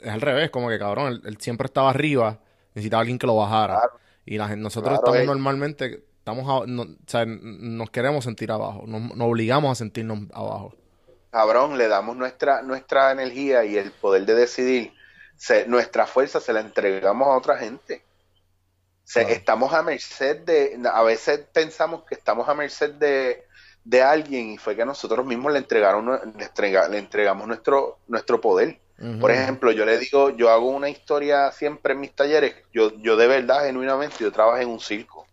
es al revés como que cabrón él, siempre estaba arriba necesitaba alguien que lo bajara. Y la nosotros estamos normalmente Estamos nos queremos sentir abajo, nos, obligamos a sentirnos abajo. Cabrón, le damos nuestra, nuestra energía y el poder de decidir, nuestra fuerza se la entregamos a otra gente. Estamos a merced de, a veces pensamos que estamos a merced de, de alguien y fue que nosotros mismos le entregaron, le, le entregamos nuestro, nuestro poder. Por ejemplo, yo le digo, yo hago una historia siempre en mis talleres, yo, yo de verdad, genuinamente, yo trabajo en un circo.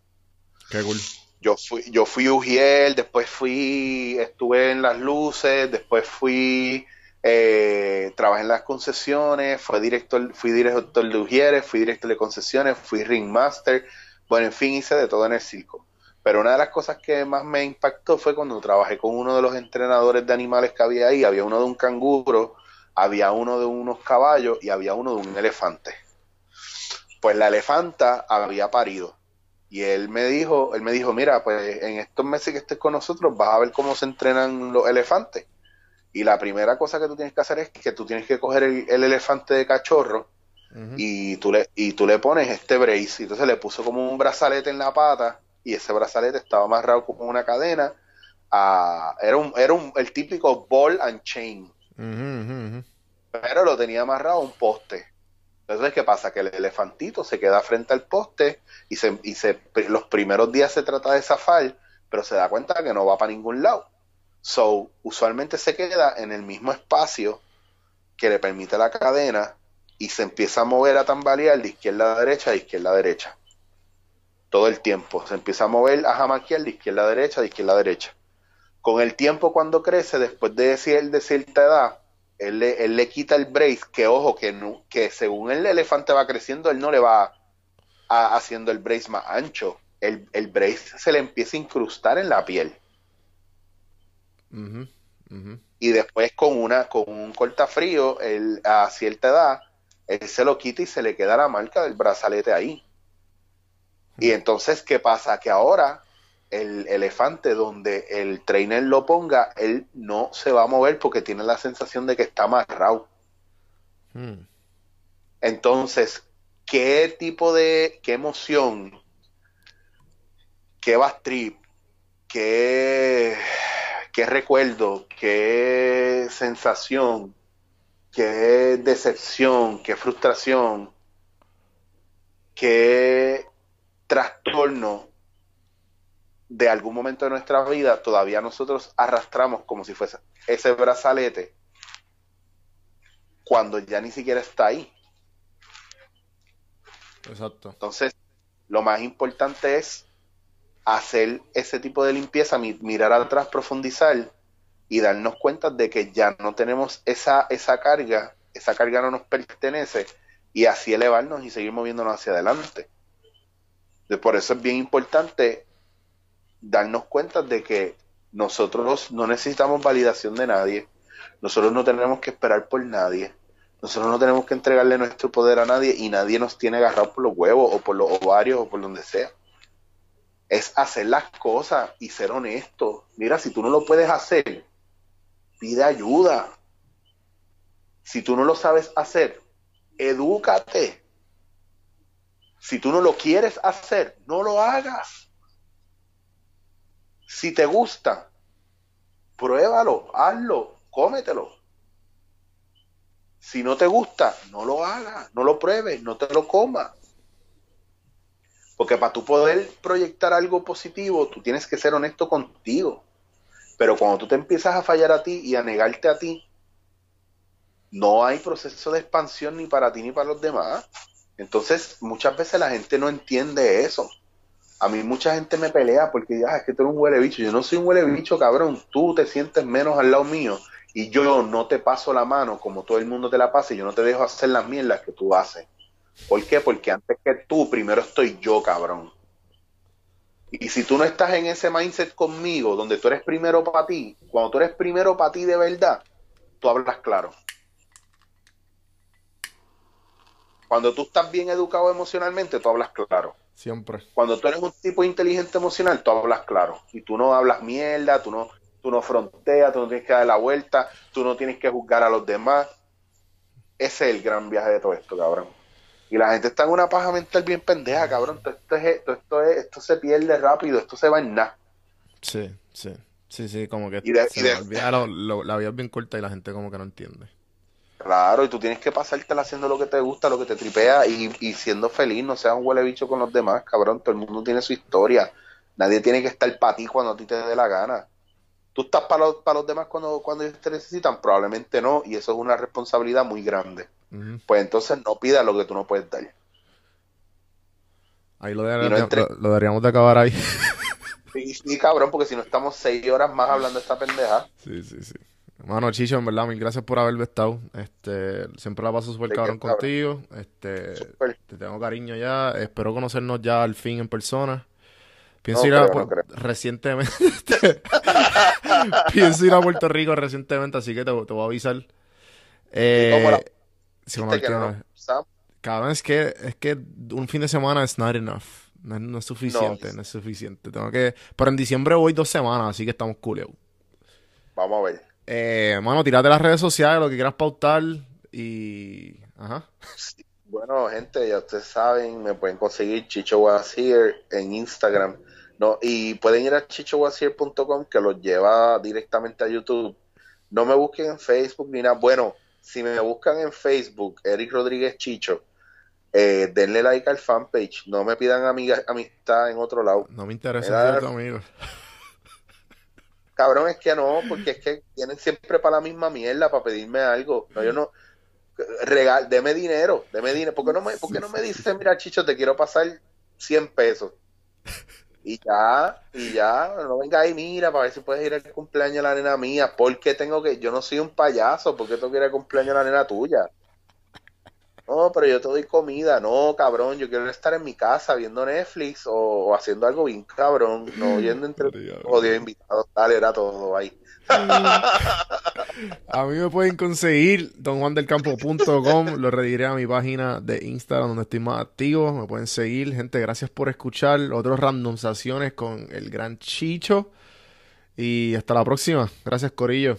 Yo fui, yo fui Ujiel, después fui, estuve en las luces, después fui, eh, trabajé en las concesiones, fui director, fui director de Ujieres, fui director de concesiones, fui ringmaster, bueno, en fin, hice de todo en el circo. Pero una de las cosas que más me impactó fue cuando trabajé con uno de los entrenadores de animales que había ahí. Había uno de un canguro, había uno de unos caballos y había uno de un elefante. Pues la elefanta había parido y él me dijo, él me dijo, mira, pues en estos meses que estés con nosotros vas a ver cómo se entrenan los elefantes. Y la primera cosa que tú tienes que hacer es que tú tienes que coger el, elefante de cachorro y, tú le, y tú le pones este brace. Y entonces le puso como un brazalete en la pata y ese brazalete estaba amarrado como una cadena. era un, era un, el típico ball and chain. Pero lo tenía amarrado a un poste. Entonces, ¿qué pasa? Que el elefantito se queda frente al poste y, se, y se, los primeros días se trata de zafar, pero se da cuenta que no va para ningún lado. So, usualmente se queda en el mismo espacio que le permite la cadena y se empieza a mover a tambalear de izquierda a derecha, de izquierda a derecha. Todo el tiempo. Se empieza a mover a jamaquear de izquierda a derecha, de izquierda a derecha. Con el tiempo, cuando crece, después de, decir, de cierta edad, él le, quita el brace, que ojo, que, que según el elefante va creciendo, él no le va haciendo el brace más ancho. El, el, brace se le empieza a incrustar en la piel. Y después con una con un cortafrío, él, a cierta edad, él se lo quita y se le queda la marca del brazalete ahí. Y entonces, ¿qué pasa? Que ahora el elefante donde el trainer lo ponga, él no se va a mover porque tiene la sensación de que está amarrado. Hmm. Entonces, ¿qué tipo de, qué emoción, qué bad trip, qué, qué recuerdo, qué sensación, qué decepción, qué frustración, qué trastorno de algún momento de nuestra vida todavía nosotros arrastramos como si fuese ese brazalete cuando ya ni siquiera está ahí. Exacto. Entonces, lo más importante es hacer ese tipo de limpieza, mirar atrás, profundizar y darnos cuenta de que ya no tenemos esa, esa carga, esa carga no nos pertenece y así elevarnos y seguir moviéndonos hacia adelante. Por eso es bien importante darnos cuenta de que nosotros no necesitamos validación de nadie, nosotros no tenemos que esperar por nadie, nosotros no tenemos que entregarle nuestro poder a nadie y nadie nos tiene agarrado por los huevos o por los ovarios o por donde sea. Es hacer las cosas y ser honesto. Mira, si tú no lo puedes hacer, pide ayuda. Si tú no lo sabes hacer, edúcate. Si tú no lo quieres hacer, no lo hagas. Si te gusta, pruébalo, hazlo, cómetelo. Si no te gusta, no lo hagas, no lo pruebes, no te lo comas. Porque para tú poder proyectar algo positivo, tú tienes que ser honesto contigo. Pero cuando tú te empiezas a fallar a ti y a negarte a ti, no hay proceso de expansión ni para ti ni para los demás. Entonces, muchas veces la gente no entiende eso. A mí mucha gente me pelea porque ah, es que tú eres un huele bicho. Yo no soy un huele bicho, cabrón. Tú te sientes menos al lado mío y yo no te paso la mano como todo el mundo te la pasa y yo no te dejo hacer las mierdas que tú haces. ¿Por qué? Porque antes que tú, primero estoy yo, cabrón. Y si tú no estás en ese mindset conmigo, donde tú eres primero para ti, cuando tú eres primero para ti de verdad, tú hablas claro. Cuando tú estás bien educado emocionalmente, tú hablas claro. Siempre. Cuando tú eres un tipo inteligente emocional, tú hablas claro. Y tú no hablas mierda, tú no, tú no fronteas, tú no tienes que dar la vuelta, tú no tienes que juzgar a los demás. Ese es el gran viaje de todo esto, cabrón. Y la gente está en una paja mental bien pendeja, cabrón. Esto, esto, esto, esto se pierde rápido, esto se va en nada. Sí, sí. Sí, sí, como que la vida es bien corta y la gente como que no entiende. Claro, y tú tienes que pasártela haciendo lo que te gusta, lo que te tripea y, y siendo feliz, no seas un huele bicho con los demás, cabrón. Todo el mundo tiene su historia. Nadie tiene que estar para ti cuando a ti te dé la gana. ¿Tú estás para los, para los demás cuando, cuando ellos te necesitan? Probablemente no, y eso es una responsabilidad muy grande. Pues entonces no pidas lo que tú no puedes dar. Ahí lo, deberíamos de acabar ahí. <laughs> Sí, cabrón, porque si no estamos seis horas más hablando de esta pendeja. Sí, sí, sí. Mano, Chicho, en verdad, mil gracias por haberme estado. Este, siempre la paso súper cabrón contigo. Este, te tengo cariño ya. Espero conocernos ya al fin en persona. Pienso ir a recientemente. <laughs> Pienso ir a Puerto Rico recientemente, así que te, voy a avisar. Eh, Cabrón, es que, es que un fin de semana es not enough. No, es suficiente, no, es suficiente. Tengo que. Pero en diciembre voy dos semanas, así que estamos cool. Vamos a ver. Eh, mano, tirate las redes sociales, lo que quieras pautar y. Ajá. Bueno, gente, ya ustedes saben, me pueden conseguir Chicho Was en Instagram no, y pueden ir a chichowasier.com que los lleva directamente a YouTube. No me busquen en Facebook ni nada. Bueno, si me buscan en Facebook, Eric Rodríguez Chicho, eh, denle like al fanpage. No me pidan amiga, amistad en otro lado. No me interesa ser amigo. Cabrón, es que no, porque es que tienen siempre para la misma mierda, para pedirme algo. No, yo no. Regal, deme dinero, deme dinero. ¿Por qué no me, por qué no me dices, mira, Chicho, te quiero pasar 100 pesos? Y ya, y ya, no venga ahí, mira, para ver si puedes ir al cumpleaños de la nena mía. porque tengo que.? Yo no soy un payaso, ¿por qué tengo que ir al cumpleaños de la nena tuya? No, pero yo te doy comida. No, cabrón, yo quiero estar en mi casa viendo Netflix o, haciendo algo bien cabrón, no <clears throat> yendo entre odio invitados. Dale, era todo ahí. A mí me pueden conseguir donjuandelcampo.com, lo rediré a mi página de Instagram donde estoy más activo, me pueden seguir, gente, gracias por escuchar otras randomizaciones con el gran Chicho. Y hasta la próxima, gracias Corillo.